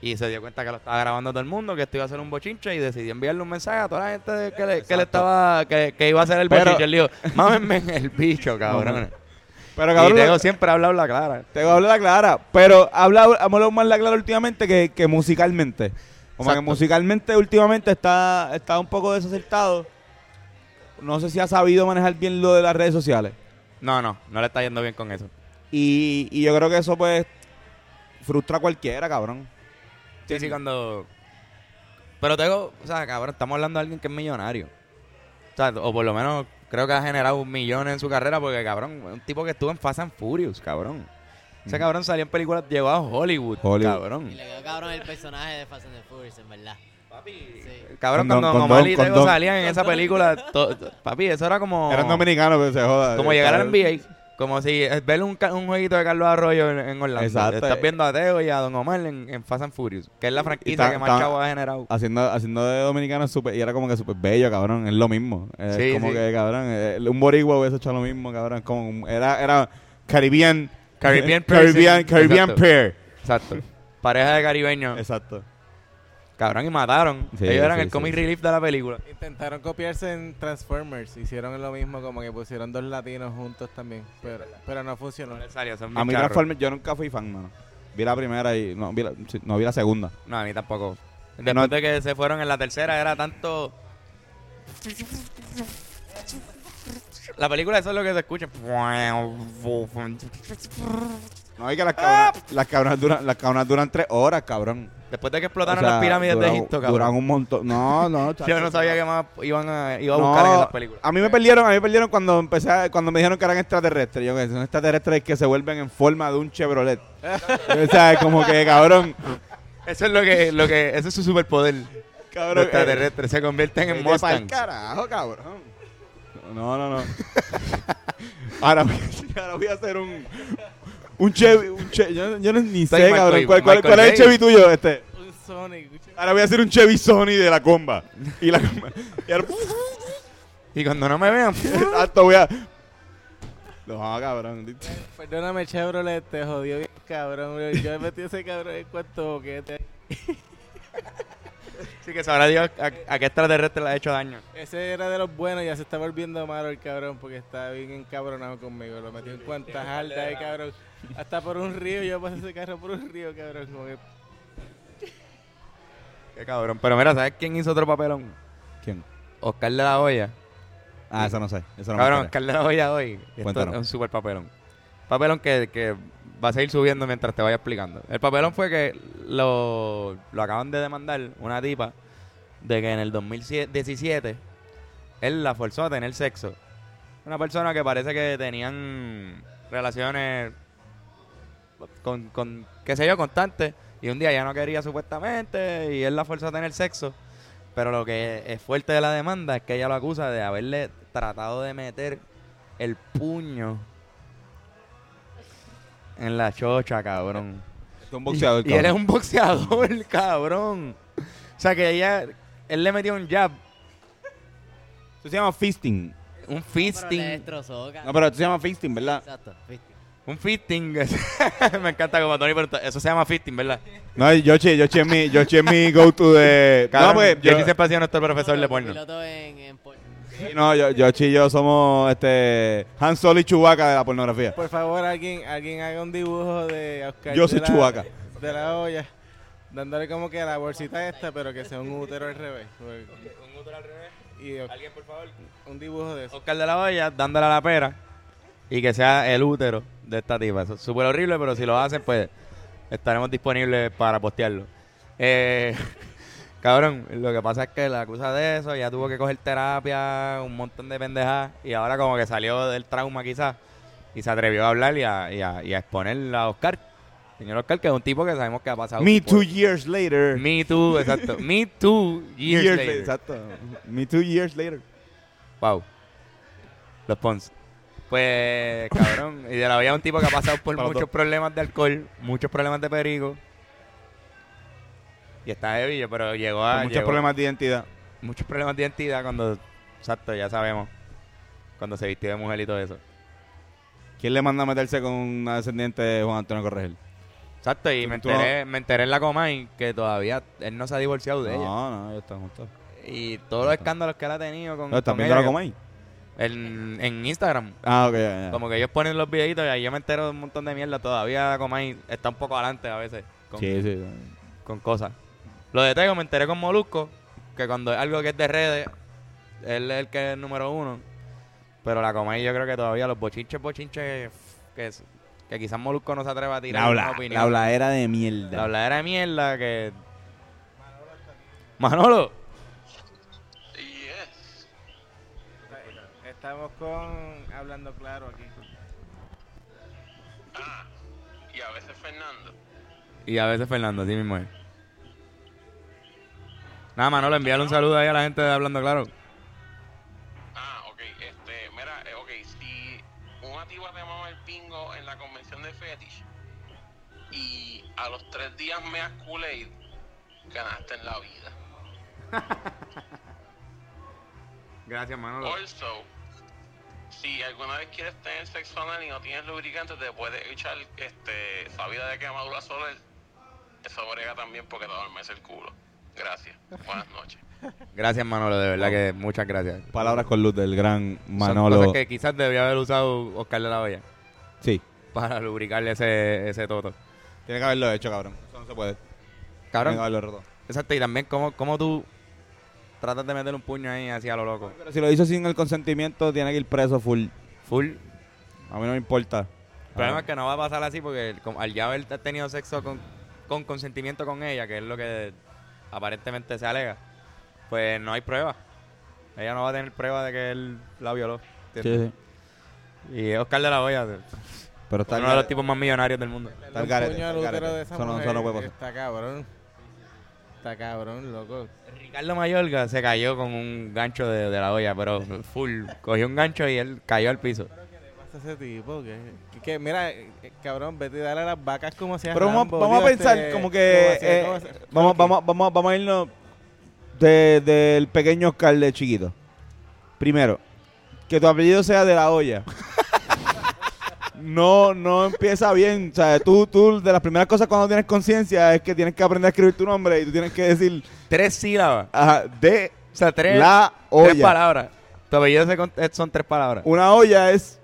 Y se dio cuenta que lo estaba grabando todo el mundo, que esto iba a ser un bochinche y decidió enviarle un mensaje a toda la gente que, le, que le estaba, que, que iba a ser el Pero- bochinche. Él dijo, mámenme en el bicho, cabrón. Pero y cabrón, Tego siempre ha hablado la clara. Te habla la clara, pero habla, ha hablado más la clara últimamente que, que musicalmente. Como que Exacto. musicalmente últimamente está, está un poco desacertado. No sé si ha sabido manejar bien lo de las redes sociales. No, no, no le está yendo bien con eso. Y, y yo creo que eso pues frustra a cualquiera, cabrón. Sí, sí, cuando... Pero Tego, o sea, cabrón, estamos hablando de alguien que es millonario. O sea, o por lo menos creo que ha generado un millón en su carrera porque, cabrón, es un tipo que estuvo en Fast and Furious, cabrón. Ese cabrón salió en películas, llegó a Hollywood, Hollywood. cabrón. Y le quedó cabrón el personaje de Fast and the Furious, en verdad. Sí. Cabrón, Condón, cuando Omar y Tego condón. salían en esa película, to- to- papi, eso era como... Eran dominicanos, pero se joda. Como llegar al NBA. Como si eh, ver un, un jueguito de Carlos Arroyo en, en Orlando. Exacto. Estás viendo a Tego y a Don Omar en, en Fast and Furious, que es la franquicia que más chavo ha generado. Haciendo, haciendo de dominicano súper- y era como que súper bello, cabrón. Es lo mismo. Es Sí, como sí. que, cabrón, eh, un boricua hubiese hecho lo mismo, cabrón. Como era, era Caribbean. Caribbean Caribbean, person. Caribbean Exacto. pair. Exacto. Pareja de caribeños. Exacto. Cabrón, y mataron. Sí, Ellos eran sí, el sí, comic sí. relief de la película. Intentaron copiarse en Transformers. Hicieron lo mismo, como que pusieron dos latinos juntos también. Pero, pero no funcionó. No les salió, son A mí charros. Transformers, yo nunca fui fan, mano. Vi la primera y no vi la, no vi la segunda. No, a mí tampoco. Después No- de que se fueron en la tercera, era tanto. La película, eso es lo que se escucha. No, y que las cabronas, las cabronas duran, las cabronas duran tres horas, cabrón. Después de que explotaron O sea, las pirámides duran- de Egipto, Duran cabrón. un montón. No, no, Yo no sabía que más iban a, iba a No, buscar en esas películas. A mí me perdieron, a mí me perdieron cuando empecé a- cuando me dijeron que eran extraterrestres. Yo que son extraterrestres que se vuelven en forma de un Chevrolet. o sea, como que cabrón, Eso es lo que, lo que, ese es su superpoder. cabrón. Los extraterrestres se convierten en pa'l Mustangs. carajo, cabrón. No, no, no. ahora, voy ahora voy a hacer un un Chevy, un Chevy, yo, yo no- ni sé, Michael- cabrón. ¿Cuál, cuál, cuál es el. Chevy tuyo este? Un Sonic. Ahora voy a hacer un Chevy Sony de la comba. Y la comba. Y ahora, Y cuando no me vean, Exacto, voy a. No, cabrón. Perdóname, Chevrolet, te jodió bien, cabrón. Yo he metido ese cabrón en cuanto boquete. Sí que sabrá Dios a, a qué extraterrestre le ha hecho daño. Ese era de los buenos, ya se está volviendo malo el cabrón porque está bien encabronado conmigo. Lo metió en cuantas aldas, eh, cabrón. Hasta por un río, yo pasé ese carro por un río, cabrón. Como que Qué cabrón. Pero mira, ¿sabes quién hizo otro papelón? ¿Quién? Oscar de la Hoya. Ah, eso no sé. Eso no Cabrón. Oscar de la Hoya hoy. Esto Cuéntanos. es un super papelón. Papelón que, que va a seguir subiendo mientras te vaya explicando. El papelón fue que lo, lo acaban de demandar una tipa de que en el 2017 él la forzó a tener sexo. Una persona que parece que tenían relaciones con, con qué sé yo, constantes. Y un día ya no quería supuestamente y él la forzó a tener sexo. Pero lo que es fuerte de la demanda es que ella lo acusa de haberle tratado de meter el puño en la chocha, cabrón. Es un boxeador, Y él es cabrón. un boxeador, cabrón. O sea que ella, él le metió un jab, Eso se llama fisting. un Pero le fisting, destrozó, No, pero esto se llama fisting, ¿verdad? Exacto, fisting. un fisting. Me encanta como Tony, pero eso se llama fisting, ¿verdad? No, Yoshi, Yoshi es mi, Yoshi es mi go-to de... Cabrón, no, pues, yo yo, siempre ha sido nuestro profesor de porno. Piloto en, en no, yo, Yoshi y yo somos este, Han Solo y Chewbacca de la pornografía. Por favor, alguien, alguien haga un dibujo de Oscar. Yo soy de la- Chewbacca. De la olla. Dándole como que la bolsita esta, pero que sea un útero al revés. Un útero al revés. Y o- Alguien, por favor. un dibujo de eso. Oscar de la Hoya dándole a la pera y que sea el útero de esta tipa. Eso es súper horrible, pero si lo hacen, pues estaremos disponibles para postearlo. Eh, cabrón, lo que pasa es que la acusa de eso, ya tuvo que coger terapia, un montón de pendejadas, y ahora como que salió del trauma quizás y se atrevió a hablar y a, y a, y a exponer a Oscar. Señor Oscar, que es un tipo que sabemos que ha pasado. Me por- two years later. Me too, exacto. Me too years, Years later. Exacto. Me two years later. Wow. Los Pons. Pues, cabrón. Y de la vida un tipo que ha pasado por muchos problemas de alcohol, muchos problemas de perico. Y está heavy, pero llegó a. Con muchos llegó- problemas de identidad. Muchos problemas de identidad cuando. Exacto, ya sabemos. Cuando se vistió de mujer y todo eso. ¿Quién le manda a meterse con una descendiente de Juan Antonio Corregel? Exacto, y me enteré, me enteré en la Comay que todavía él no se ha divorciado de ella. No, no, ellos están juntos. Y todos los escándalos que él ha tenido con. ¿Están viendo la Comay? En, en Instagram. Ah, ok, ya, ya. Como que ellos ponen los videitos y ahí yo me entero de un montón de mierda. Todavía Comay está un poco adelante a veces con, Sí, sí. con cosas. Lo de Tego me enteré con Molusco, que cuando es algo que es de redes, él es el que es el número uno. Pero la Comay yo creo que todavía los bochinches, bochinches, que, quizás Molusco no se atreva a tirar La, una habla, opinión. la habladera de La mierda. habladera de mierda que... Manolo. Yes. Estamos con hablando claro aquí. Ah, y a veces Fernando. Y a veces Fernando, así mismo es. Nada, Manolo, envíale un saludo ahí a la gente de Hablando Claro. Ah, ok. Este, mira, eh, ok, si una tipa te mama el pingo en la convención de fetish y a los tres días me das Kool-Aid, ganaste en la vida. Gracias, Manolo. Also, si alguna vez quieres tener sexo anal y no tienes lubricante, te puedes echar este sabida de quemadura solar. Eso brega también porque te adormece el culo. Gracias. Buenas noches. Gracias, Manolo, de verdad que muchas gracias. Palabras con luz del gran Son Manolo. cosas que quizás debió haber usado Oscar de la Hoya Sí. para lubricarle ese, ese toto. Tiene que haberlo hecho, cabrón. Eso no se puede. Tiene Cabrón, que haberlo roto. exacto, y también cómo, cómo tú tratas de meter un puño ahí así a lo loco. Pero si lo hizo sin el consentimiento, tiene que ir preso full. Full. A mí no me importa. El problema es que no va a pasar así porque como al ya haber tenido sexo con, con consentimiento con ella, que es lo que aparentemente se alega, pues no hay prueba. Ella no va a tener prueba de que él la violó. Sí, ¿entiendes? sí. Y es Oscar de la Hoya, Pero está uno de los tipos más millonarios del mundo. Está el garete, Eso no- eso mujer no puede pasar. Está cabrón. Está cabrón, loco. Ricardo Mayorga se cayó con un gancho de, de la olla, pero full. Cogió un gancho y él cayó al piso. ¿Qué pasa ese tipo? Que, que- que, mira, eh, eh, cabrón, vete y dale a las vacas como hacía Pero vamos, Rambo, vamos a pensar este, como que como hacía- eh, como hacía- vamos, Rocky. vamos, vamos, vamos a irnos de- del pequeño Oscar de chiquito. Primero, que tu apellido sea de la olla. No, no empieza bien. O sea, tú, tú, de las primeras cosas cuando tienes conciencia es que tienes que aprender a escribir tu nombre y tú tienes que decir Tres sílabas. ajá, de O sea, tres, la tres olla. palabras. Tu apellido se con- son tres palabras. Una olla es.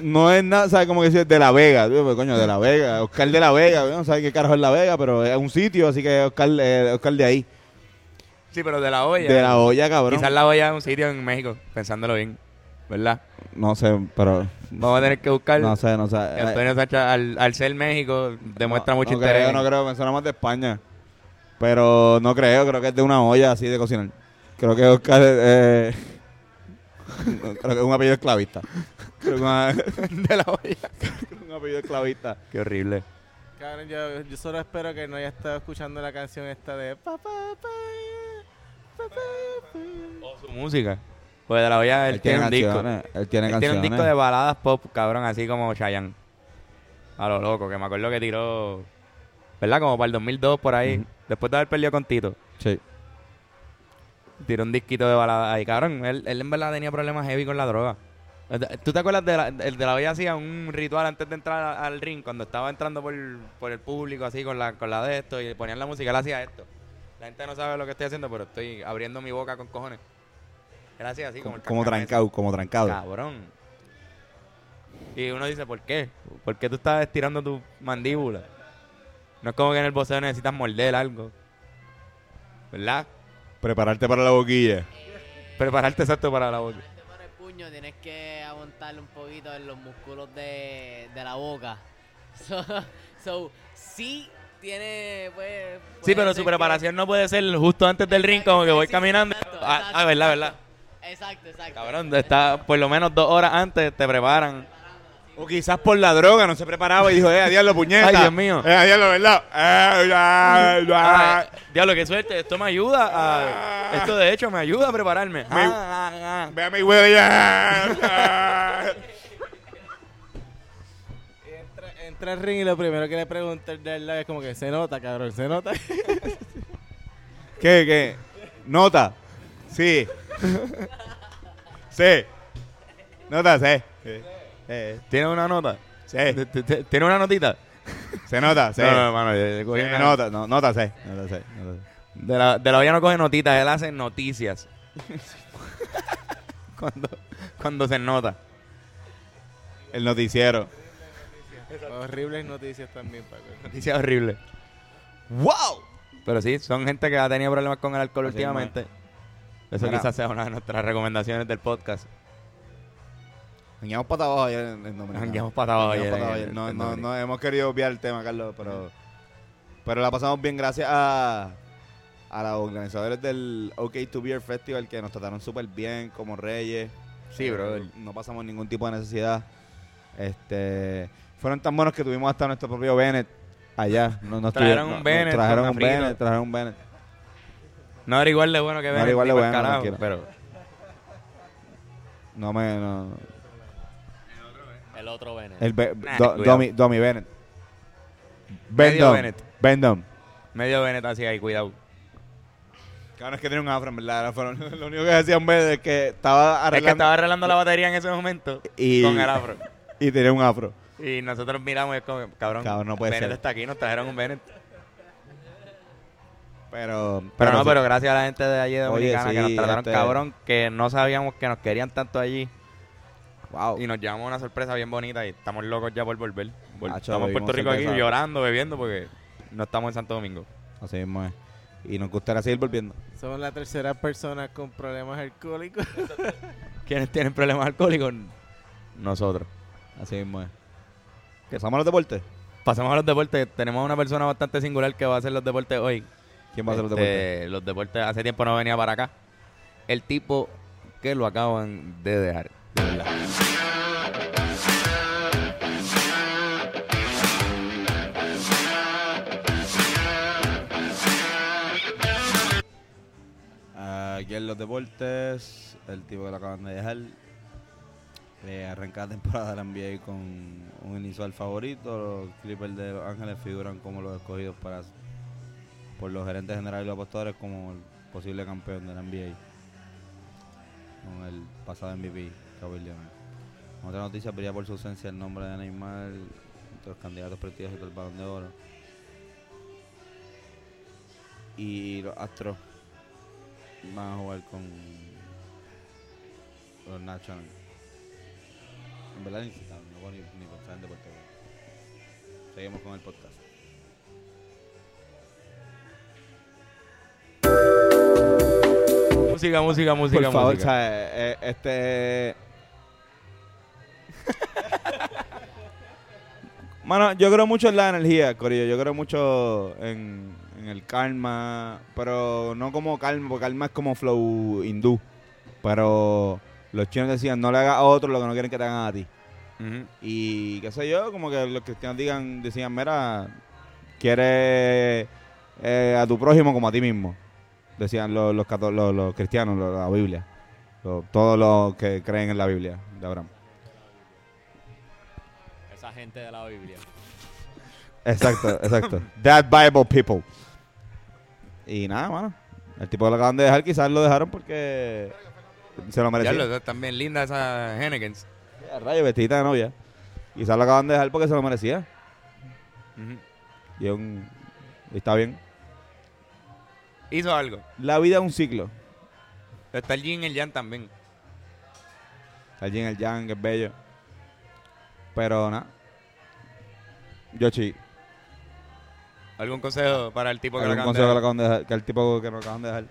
No es nada, ¿sabes? Como que decir de La Vega. Pues, coño, de La Vega. Oscar de La Vega. No sabes qué carajo es La Vega, pero es un sitio, así que Oscar, eh, Oscar de ahí. Sí, pero de la olla. De La olla, cabrón. Quizás la olla es un sitio en México, pensándolo bien. ¿Verdad? No sé, pero. Vamos a tener que buscar. No sé, no sé. Antonio Sánchez, al, al ser México, demuestra No, mucho no interés. Creo, no creo, suena más de España. Pero no creo, creo que es de una olla así de cocinar. Creo que Oscar eh, creo que es un apellido esclavista. Una- de la olla. es un apellido esclavista. Qué horrible. Cabrón, yo, yo solo espero que no haya estado escuchando la canción esta de pa, pa, pa, pa, pa, pa. O su música. Pues de la olla él, tiene, un disco. canciones. Él tiene Él canciones. tiene un disco de baladas pop, cabrón, así como Chayanne. A lo loco, que me acuerdo que tiró, ¿verdad? Como para el 2002 por ahí, después de haber perdido con Tito. Sí. Tiró un disquito de baladas ahí, cabrón. Él, él en verdad tenía problemas heavy con la droga. ¿Tú te acuerdas de la, el de la olla hacía un ritual antes de entrar al ring cuando estaba entrando por, por el público así con la, con la de esto y ponían la música? Él hacía esto. La gente no sabe lo que estoy haciendo, pero estoy abriendo mi boca con cojones. Él hacía así como Como, el trancado, como trancado. Cabrón. Y uno dice, ¿por qué? ¿Por qué tú estás estirando tu mandíbula? No es como que en el boxeo necesitas morder algo. ¿Verdad? Prepararte para la boquilla. Prepararte exacto para la boca. Puño, tienes que aguantarle un poquito en los músculos de, de la boca. So, so, sí tiene, pues... Sí, pero su que- preparación no puede ser justo antes del ring, como que voy Sí, caminando. exacto, Ah, exacto, ah, verdad, exacto. verdad. Exacto, exacto. Cabrón, está por lo menos dos horas antes te preparan. O quizás por la droga no se preparaba y dijo, eh, a diablo, puñeta. Ay, Dios mío. Eh, a diablo, ¿verdad? Eh, ya, ya. Ah, diablo, qué suerte. Esto me ayuda a. Esto de hecho me ayuda a prepararme. Me- Ah, ah, ah. Ve a mi güey ya. Entra, entra al ring y lo primero que le pregunta de es como que se nota, cabrón, se nota. ¿Qué, qué? ¿Nota? Sí. sí. Nota, sí. Sí. Eh, ¿Tiene una nota? sí. ¿Tiene una notita? Se nota, sí. No, no, hermano, yo- yo cogí Sí, una- nota, no, nota, sí. Nota, sí. Nota, sí. De la, de la olla no coge notitas, él hace noticias. cuando, cuando se nota. El noticiero. Horribles noticias también, Paco. Noticias horribles. ¡Wow! Pero sí, son gente que ha tenido problemas con el alcohol Así últimamente. Eso Mira. quizás sea una de nuestras recomendaciones del podcast. Jangueamos para abajo ayer en, en Dominicana. Jangueamos para abajo ayer para en-. No, en no, no, hemos querido obviar el tema, Carlos, pero, pero la pasamos bien gracias a, a los organizadores del OK to Beer Festival que nos trataron súper bien como reyes. Sí, brother. No pasamos ningún tipo de necesidad. Este, fueron tan buenos que tuvimos hasta nuestro propio Bennett allá. Nos, nos Trajeron tuvieron- un Bennett trajeron un afrito. Bennett, trajeron un Bennett. No era igual de bueno que No ven. era igual de bueno, carajo, pero No me, no. El otro Bennett. El Be- Nah, Do- cuidado. Domi, Domi Bennett. Medio Bendom. Bennett. Bendom. medio Bennett así ahí, cuidado. Cabrón, es que tenía un afro, en verdad. Afro. Lo único que decía un Bennett es que estaba Es que arreglando estaba arreglando la batería en ese momento y, con el afro. y tenía un afro. Y nosotros miramos y es como, cabrón, Cabrón, no puede Bennett ser. está aquí, nos trajeron un Bennett. Pero, Pero no, sí. pero gracias a la gente de allí de Oye, Dominicana que sí, nos trataron este- cabrón, que no sabíamos que nos querían tanto allí. Wow. Y nos llevamos una sorpresa bien bonita y estamos locos ya por volver. Vol- Hacho, estamos en Puerto bebimos Rico aquí cerveza. llorando, bebiendo porque no estamos en Santo Domingo. Así mismo es. Y nos gustaría seguir volviendo. Somos la tercera persona con problemas alcohólicos. ¿Quiénes tienen problemas alcohólicos? Nosotros. Así mismo es. ¿Pasamos a los deportes? Pasamos a los deportes. Tenemos una persona bastante singular que va a hacer los deportes hoy. ¿Quién va a hacer los Este, deportes? Los deportes hace tiempo no venía para acá. El tipo que lo acaban de dejar. Verdad. Aquí en los deportes, el tipo que lo acaban de dejar. Eh, arranca la temporada de la NBA con un inusual favorito. Los Clippers de Los Ángeles figuran como los escogidos para por los gerentes generales y los apostadores como el posible campeón de la NBA. Con el pasado MVP, Otra noticia brilla por su ausencia el nombre de Neymar entre los candidatos prestigiosos del Balón de Oro. Y los Astros van a jugar con los Nationals. En verdad ni, no puedo ni, ni pensar en deporte. Seguimos con el podcast. Música, música, música, Por favor, música. o sea, eh, este... Mano, yo creo mucho en la energía, Corillo. Yo creo mucho en, en el karma, pero no como karma, porque karma es como flow hindú. Pero los chinos decían, no le hagas a otros lo que no quieren que te hagan a ti. Y qué sé yo, como que los cristianos digan, decían, mira, quiere eh, a tu prójimo como a ti mismo. Decían los, los, los- los cristianos, la Biblia. Todos los que creen en la Biblia de Abraham. Esa gente de la Biblia. Exacto, exacto. That Bible people. Y nada, mano. El tipo que lo acaban de dejar, quizás lo dejaron porque se lo Ya merecía. bien lindas esas Hennekens. Ya, rayo, vestidita de novia. Quizás lo acaban de dejar porque se lo merecía. Y, un- y está bien. Hizo algo. La vida es un ciclo. Está el Yin y el Yang también. El yin, el yang, es bello. Pero nada. Yoshi, ¿Algún consejo para el tipo que lo acaban de consejo que, dejar? lo acaban de dejar, que el tipo que nos acaban de dejar.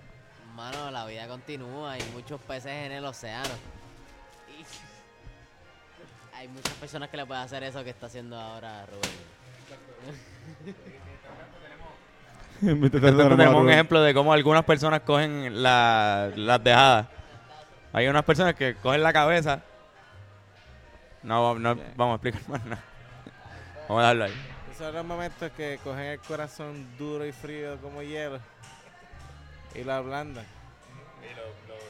Mano, la vida continúa, hay muchos peces en el océano. Y hay muchas personas que le pueden hacer eso que está haciendo ahora Rubén. Tenemos un ejemplo de cómo algunas personas cogen la- las dejadas. Hay unas personas que cogen la cabeza. No, no vamos a explicar más nada. Vamos a dejarlo ahí. Esos son los momentos que cogen el corazón duro y frío como hielo y lo ablandan.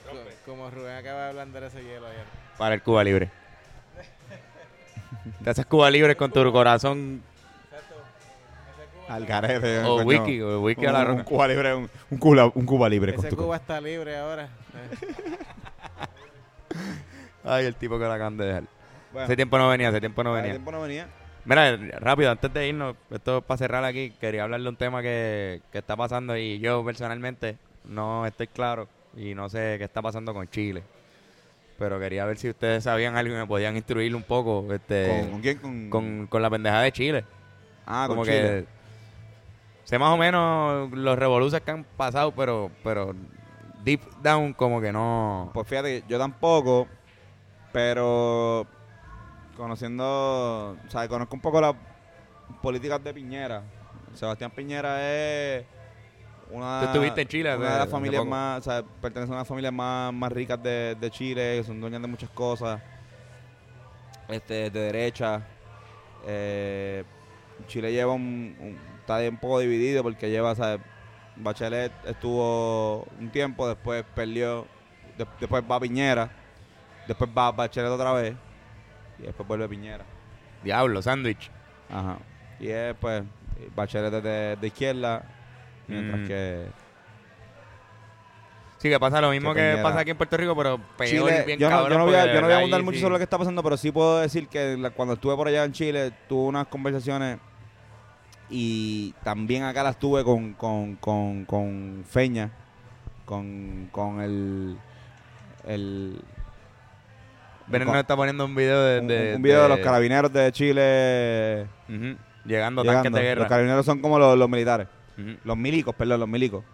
Co- Como Rubén acaba de ablandar ese hielo ayer. Para el Cuba Libre. Te haces Cuba Libre con tu corazón Al garete. o coño. wiki, o wiki a la un. Cuba libre, un, un Cuba, un Cuba libre con Ese tu Cuba está libre ahora. Ay, el tipo que la acaban de dejar. Bueno, Hace tiempo no venía, hace tiempo no hace venía. tiempo no venía. Mira, rápido, antes de irnos, esto es para cerrar aquí, quería hablarle de un tema que, que está pasando y yo personalmente no estoy claro y no sé qué está pasando con Chile. Pero quería ver si ustedes sabían algo y me podían instruir un poco este, ¿Con, ¿Con quién? Con, con, con la pendeja de Chile. ah, con Como Chile. que sé más o menos los revoluciones que han pasado, pero, pero deep down como que no... Pues fíjate, yo tampoco, pero conociendo, o sea, conozco un poco las políticas de Piñera. Sebastián Piñera es una, Tú estuviste en Chile una de las familias más, o sea, pertenece a una de las familias más, más ricas de, de Chile, son dueñas de muchas cosas, este, de derecha. Eh, Chile lleva un, un- está un poco dividido porque lleva, o sea, Bachelet estuvo un tiempo, después perdió, de- después va Piñera, después va Bachelet otra vez y después vuelve Piñera. Diablo, sándwich. Ajá. Y es pues Bachelet de, de izquierda, mientras Mm. que Sí, que pasa lo mismo Que pasa aquí en Puerto Rico, pero peor, Chile, bien yo, no, cabrón. yo no voy a, porque yo no voy a ahí abundar mucho sí- sobre lo que está pasando, pero sí puedo decir que la- cuando estuve por allá en Chile tuve unas conversaciones y también acá las tuve con, con, con, con Feña, con, con el... el Nos está poniendo un video de... un, de- un video de los carabineros de Chile Llegando, llegando. tanques de Los guerra. carabineros son como los, los militares. Los milicos, perdón, los milicos.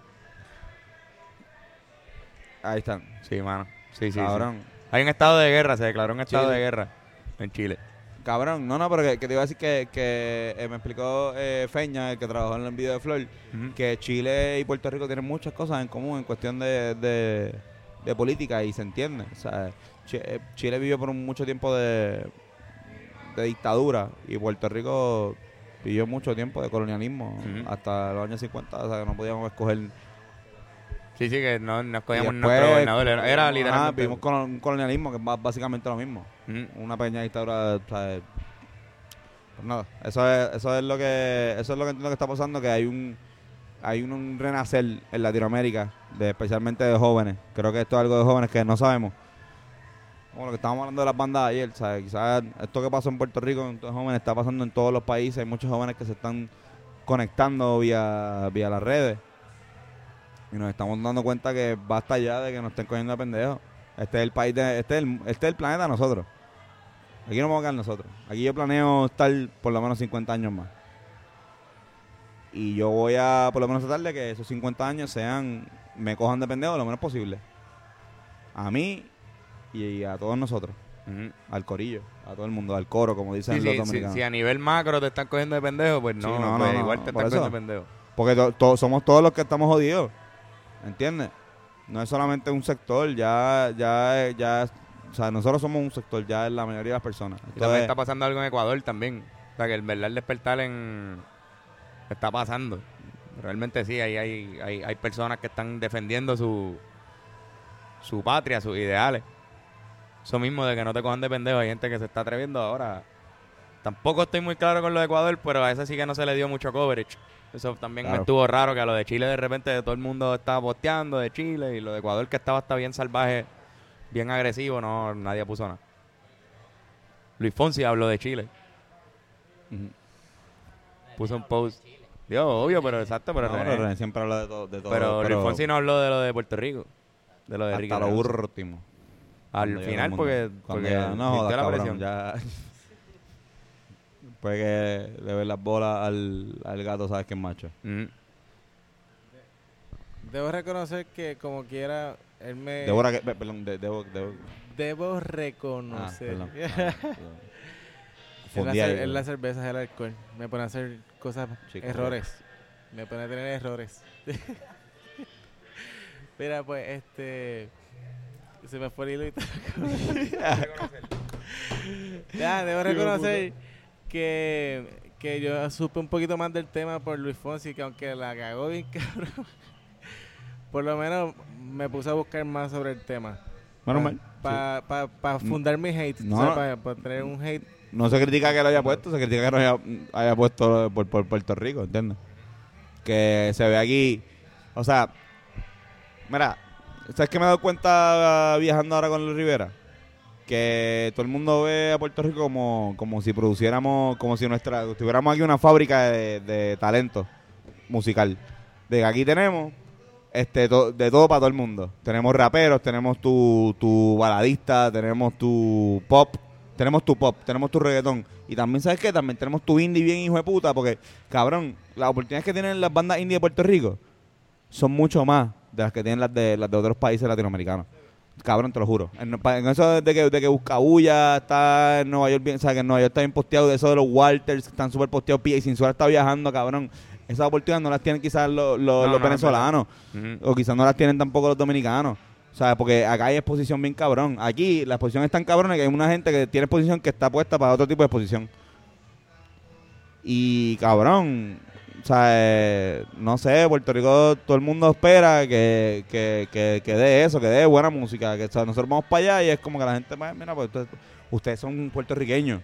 Ahí están. Sí, mano. Sí, sí, sí. Cabrón. Hay un estado de guerra, se declaró un estado de guerra en Chile. Cabrón, no, no, pero que, que te iba a decir que, que eh, me explicó eh, Feña, el que trabajó en el video de Flor, que Chile y Puerto Rico tienen muchas cosas en común en cuestión de, de, de política y se entiende. O sea, Chile vivió por mucho tiempo de, de dictadura y Puerto Rico vivió mucho tiempo de colonialismo hasta los años 50, o sea, que no podíamos escoger. Sí, sí, que no nos cogíamos Y nuestro después, gobernador. Era, literalmente... vivimos con un colonialismo que es básicamente lo mismo. Una pequeña dictadura o sea, pues nada eso es eso es lo que eso es lo que entiendo que está pasando que hay un hay un, un renacer en Latinoamérica de especialmente de jóvenes creo que esto es algo de jóvenes que no sabemos como lo que estábamos hablando de las bandas ayer ¿sabes? quizás esto que pasó en Puerto Rico en los jóvenes está pasando en todos los países hay muchos jóvenes que se están conectando vía vía las redes y nos estamos dando cuenta que basta ya de que nos estén cogiendo de pendejos este es el país de, este es el, este es el planeta de nosotros. Aquí no vamos a quedar nosotros. Aquí yo planeo estar por lo menos 50 años más. Y yo voy a por lo menos tratar de que esos 50 años sean, me cojan de pendejo lo menos posible. A mí y a todos nosotros. Al corillo, a todo el mundo, al coro, como dicen Sí, los sí, dominicanos. si a nivel macro te están cogiendo de pendejo, pues no, Sí, no, pues no, no, igual te están cogiendo de pendejo. Porque to- to- somos todos los que estamos jodidos. ¿Entiendes? No es solamente un sector, ya, ya, ya, o sea, nosotros somos un sector, ya es la mayoría de las personas. Y también está pasando algo en Ecuador también. O sea, que el verdad el despertar en... está pasando. Realmente sí, hay, hay, hay, hay personas que están defendiendo su, su patria, sus ideales. Eso mismo de que no te cojan de pendejo. Hay gente que se está atreviendo ahora. Tampoco estoy muy claro con lo de Ecuador, pero a ese sí que no se le dio mucho coverage. Eso también me estuvo raro, que a lo de Chile de repente todo el mundo estaba posteando de Chile y lo de Ecuador que estaba hasta bien salvaje, bien agresivo, no, nadie puso nada. Luis Fonsi habló de Chile. Puso un post. Dios, obvio, pero exacto, pero, no, René- pero René siempre habla de todo. De todo pero Luis Fonsi no habló de lo de Puerto Rico. De lo de Ricky hasta lo Reynoso. último. Al final, porque, porque ya- no jodas, la cabrón, presión. ya. Después que le ves las bolas al, al gato, sabes que es macho. Ujú. Debo reconocer que como quiera, él me... Débora, que, pe- perdón, de- debo, debo, Debo ah, reconocer. perdón. Ah, perdón. en, la, ahí, cerveza es el alcohol. Me pone a hacer cosas, errores. Me pone a tener errores. Mira, pues, este... Se me fue el hilo y ya, debo reconocer que, que yo supe un poquito más del tema por Luis Fonsi, que aunque la cagó bien cabrón, por lo menos me puse a buscar más sobre el tema. Mal. Para fundar mi hate. No, no. Para tener un hate. No se critica que lo haya puesto, se critica que no haya, haya puesto por, por Puerto Rico, ¿entiendes? Que se ve aquí. O sea, mira, ¿sabes qué me he dado cuenta viajando ahora con Luis Rivera? Que todo el mundo ve a Puerto Rico como, como si produciéramos, como si nuestra, tuviéramos aquí una fábrica de, talento musical. De que aquí tenemos este de todo para todo el mundo. Tenemos raperos, tenemos tu, tu baladista, tenemos tu pop, tenemos tu pop, tenemos tu reggaetón. Y también, ¿sabes qué? También tenemos tu indie bien hijo de puta, porque, cabrón, las oportunidades que tienen las bandas indie de Puerto Rico son mucho más de las que tienen las de, las de otros países latinoamericanos. Cabrón, te lo juro. En, eso de que, de que Buscabulla está en Nueva York, bien, o sea, que en Nueva York está bien posteado, de eso de los Walters, están súper posteados, y sin está viajando, cabrón. Esas oportunidades no las tienen quizás los, los, No, los no, es venezolanos. O quizás no las tienen tampoco los dominicanos. O sea, porque acá hay exposición bien cabrón. Aquí la exposición es tan cabrona que hay una gente que tiene exposición que está puesta para otro tipo de exposición. Y cabrón, sea, eh, no sé, Puerto Rico todo el mundo espera que, que, que, que dé eso, que dé buena música. Que o sea, nosotros vamos para allá y es como que la gente, pues, mira, pues ustedes, ustedes son puertorriqueños.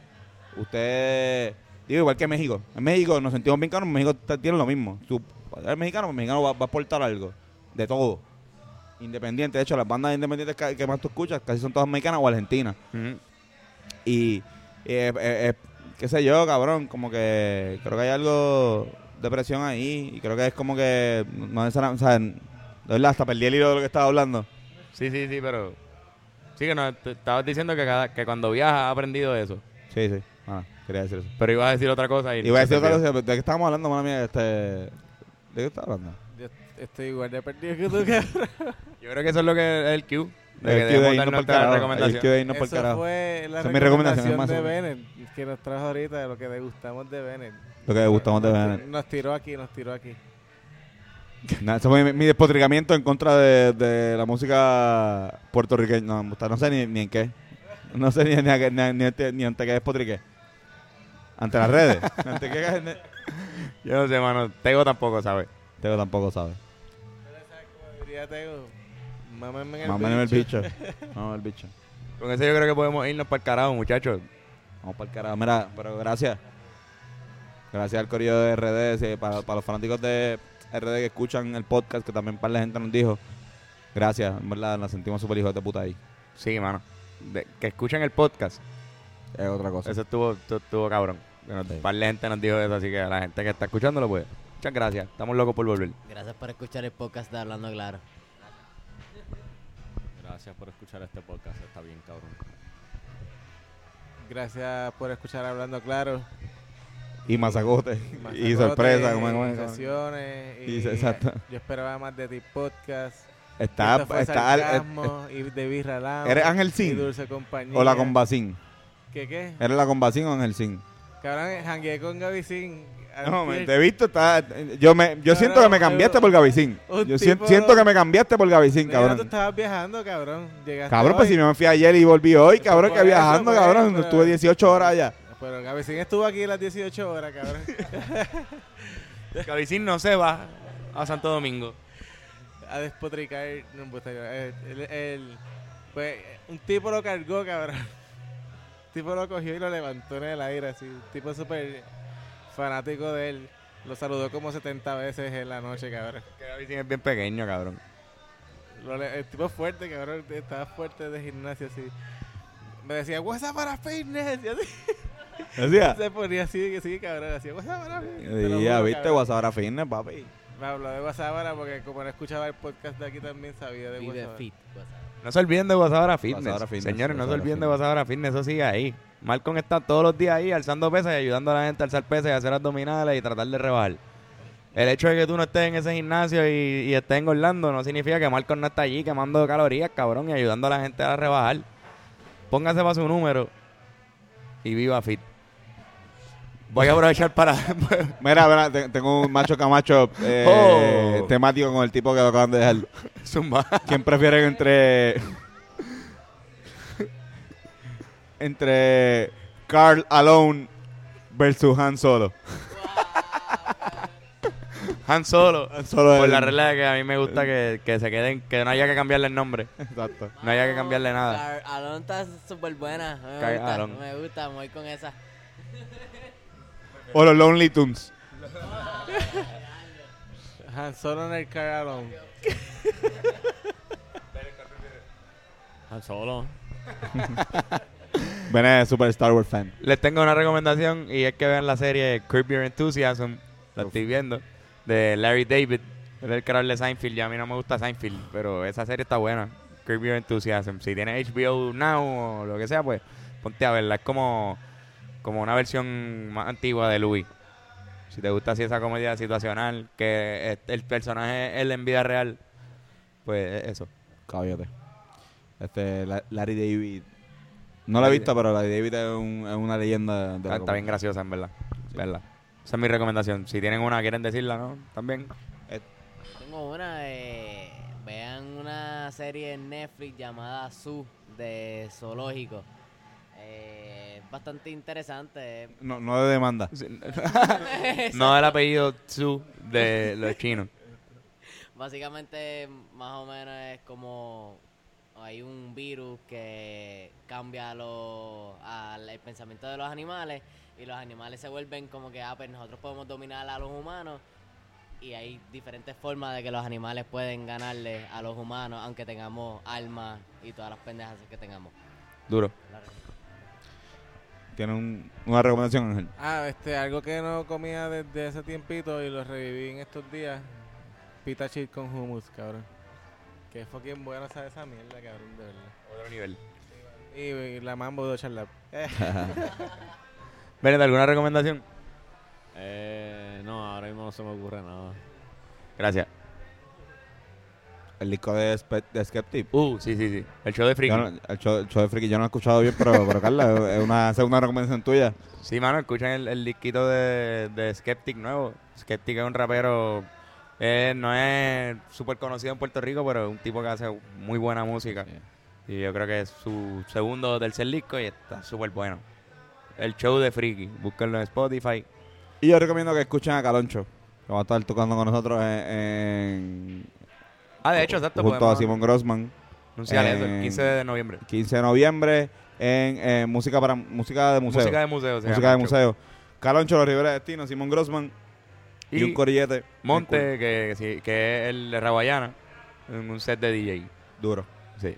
Ustedes, digo, igual que México. En México nos sentimos bien caros, en México t- tienen lo mismo. Tú eres mexicano, pues mexicano va, va a aportar algo. De todo. Independiente. De hecho, las bandas independientes que, que más tú escuchas casi son todas mexicanas o argentinas. Y, eh, eh, qué sé yo, cabrón, como que creo que hay algo de presión ahí. Y creo que es como que, no necesariamente, o sea, de verdad, hasta perdí el hilo de lo que estaba hablando. Sí, sí, sí, pero... Sí que no, te estabas diciendo que, cada, que cuando viajas has aprendido eso. Sí, sí. Ah, quería decir eso. Pero ibas a decir otra cosa y... Iba a decir otra cosa, ¿de qué estábamos hablando, mala mía? Este, ¿De qué estás hablando? Yo estoy igual de perdido que tú, cabrón. Yo creo que eso es lo que es el Q. De El que de debemos irnos dar nuestra carajo, recomendación. de Eso fue la Esa es mi recomendación, recomendación de más o Bennett, que nos trajo ahorita, de lo que degustamos de Bennett. Lo que le gustamos de Bennett. Nos tiró aquí, nos tiró aquí. Nada, ese fue mi, mi despotricamiento en contra de, de la música puertorriqueña. No, me gusta, no sé ni, ni en qué. No sé ni, ni, a qué- ni, ni ante, ni ante qué despotriqué. Ante las redes. ante qué Yo no sé, mano. Tego tampoco sabe. Tego tampoco sabe. Tego, mámame en el Mámame el bicho. Mámame el bicho. Con eso yo creo que podemos irnos para el carajo, muchachos. Vamos para el carajo. Mira, pero gracias. Gracias al corrido de RD, sí, para, para los fanáticos de RD que escuchan el podcast, que también para la gente nos dijo. Gracias, en verdad, nos sentimos súper hijos de puta ahí. Sí, mano. De- que escuchen el podcast. Es otra cosa. Eso estuvo, estu- estuvo cabrón. Que nos- Sí. Un par de gente nos dijo eso, así que a la gente que está escuchándolo, pues, muchas gracias. Estamos locos por volver. Gracias por escuchar el podcast de Hablando Claro. Gracias por escuchar este podcast, está bien cabrón. Gracias por escuchar Hablando Claro. Y masacote. y Mazacote, sorpresa. como- como-. Y Y, exacto. Yo esperaba más de ti podcast. Está, está, eh, y de birra ¿Eres Ángel y Sin? Dulce Compañía. o la Combacín. ¿Qué qué? ¿Eres la Combacín o Ángel Sin? Cabrón, jangueé con Gaby Sin. No, me, te he visto, está, yo me, yo No, siento que me cambiaste por Gavicín. Yo tipo- siento que me cambiaste por Gavicín, Mira, tú cabrón. estabas viajando, cabrón. Llegaste Cabrón, pues si me fui ayer y volví hoy, cabrón, que eso, viajando, pues, cabrón. pero- Estuve 18 horas allá. Pero Sin estuvo aquí las 18 horas, cabrón. Cabicín no se va a Santo Domingo. a despotricar. No, pues, el, el- el- pues, un tipo lo cargó, cabrón. Un tipo lo cogió y lo levantó en el aire, así. Un tipo súper fanático de él. Lo saludó como 70 veces en la noche, cabrón. Que Gavicín es bien pequeño, cabrón. Lo le- el tipo fuerte, cabrón. Estaba fuerte de gimnasio, así. Me decía, WhatsApp para fitness. Y así. Decía. Se ponía así, que sí, cabrón. Hacía WhatsApp para fitness. Ya, viste. WhatsApp ahora fitness, papi. Me habló de WhatsApp porque como no escuchaba el podcast de aquí también sabía de WhatsApp. fit. WhatsApp. No se olviden de Guasabara Fitness. Guasabara Fitness, Señores, no se olviden de Fitness. Guasabara Fitness. Eso sigue ahí. Malcolm está todos los días ahí alzando pesas y ayudando a la gente a alzar pesas y hacer abdominales y tratar de rebajar. El hecho de que tú no estés en ese gimnasio y, y estés engordando no significa que Malcolm no está allí quemando calorías, cabrón, y ayudando a la gente a rebajar. Póngase para su número y viva fit. Voy a aprovechar para... Mira, mira, te- tengo un macho camacho eh, Oh. temático con el tipo que lo acaban de dejar. Zumba. ¿Quién prefieren entre. Entre Carl Alone versus Han Solo? Han Solo. Han Solo Por la regla de que a mí me gusta que, que se queden, que no haya que cambiarle el nombre. Exacto. No haya que cambiarle nada. Alon está súper buena. Me Car- gusta, Alon. me gusta, me voy con esa. O los Lonely Tunes. Han Solo en el car alone. Han Solo. Ven es super Star Wars fan. Les tengo una recomendación y es que vean la serie Curb Your Enthusiasm, la estoy viendo, de Larry David, es el creador de Seinfeld, y a mí no me gusta Seinfeld, pero esa serie está buena, Curb Your Enthusiasm. Si tienes HBO Now o lo que sea, pues ponte a verla, es como, como una versión más antigua de Louis. Si te gusta así esa comedia situacional, que el personaje es él en vida real, pues es eso. Caballote. Este, La- Larry David. No la he Larry visto, pero Larry David es, un- es una leyenda de la Está, está comedia. bien graciosa, en verdad. Verla. Esa es mi recomendación. Si tienen una, quieren decirla, ¿no? También. Tengo una, eh, vean una serie en Netflix llamada Su de zoológico. Eh, es bastante interesante. No, no de demanda. no el apellido Tzu de los chinos. Básicamente, más o menos es como hay un virus que cambia lo, al el pensamiento de los animales y los animales se vuelven como que, ah, pues nosotros podemos dominar a los humanos y hay diferentes formas de que los animales pueden ganarle a los humanos, aunque tengamos armas y todas las pendejas que tengamos. Duro. Tiene un- una recomendación, Ángel. Ah, este, algo que no comía desde hace tiempito y lo reviví en estos días. Pita chip con hummus, cabrón. Que fucking bueno sabe esa mierda, cabrón, de verdad. Otro nivel. Y, y la mambo de charla. Eh, Bennett, ¿alguna recomendación? Eh, no, ahora mismo no se me ocurre nada. Gracias. El disco de, Spe- de Skeptic. Uh, sí, sí, sí. El show de Friki. Yo no- el, show, el show de Friki yo no lo he escuchado bien, pero, pero Carla, es una segunda recomendación tuya. Sí, mano, escuchen el, el disquito de, de Skeptic nuevo. Skeptic es un rapero, eh, no es súper conocido en Puerto Rico, pero es un tipo que hace muy buena música. Y yo creo que es su segundo o tercer disco y está súper bueno. El show de Friki, búsquenlo en Spotify. Y yo recomiendo que escuchen a Caloncho, que va a estar tocando con nosotros en... en- Ah, de hecho, exacto. junto a Simon Grossman. anunciar eso, el en- 15 de noviembre. 15 de noviembre en eh, música para música de museo. Música de museo. se música de museo. Caloncho, Los Rivera Destino, Simon Grossman y, Y un corillete. Monte, que, que sí, que es el de Raguayana, en un set de DJ. Duro. Sí.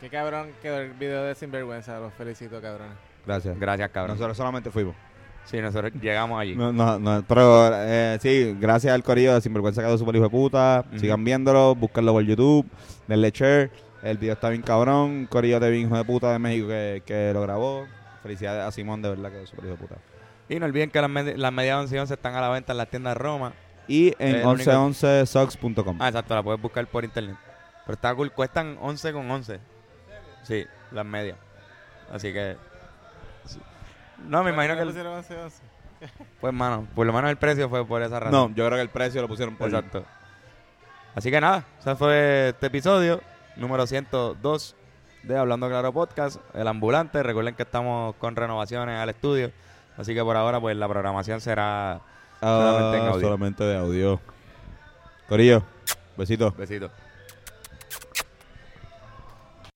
qué cabrón quedó el video de Sinvergüenza. Los felicito, cabrón. Gracias. Gracias, cabrón. Nosotros solamente fuimos. Sí, nosotros llegamos allí. No, no, no, pero eh, sí, gracias al corillo de Sinvergüenza quedó super hijo de puta. Sigan viéndolo, búsquenlo por YouTube, denle share. El video está bien cabrón. Corillo de bien hijo de puta de México que, que lo grabó. Felicidades a Simón, de verdad quedó super hijo de puta. Y no olviden que las, med- las medias de once y once están a la venta en las tiendas Roma. y en Es la única- 1111socks.com. Ah, exacto, la puedes buscar por internet. Pero está cool, cuestan 11 con 11. Sí, las medias. Así que... sí. No, me imagino que... el- pusieron 11, 11? Pues, mano, por lo menos el precio fue por esa razón. No, yo creo que el precio lo pusieron por Exacto. Así que nada, ese fue este episodio, número 102 de Hablando Claro Podcast, El Ambulante. Recuerden que estamos con renovaciones al estudio, así que por ahora pues la programación será Ah, Solamente en audio. Solamente de audio. Corillo, besitos. Besitos.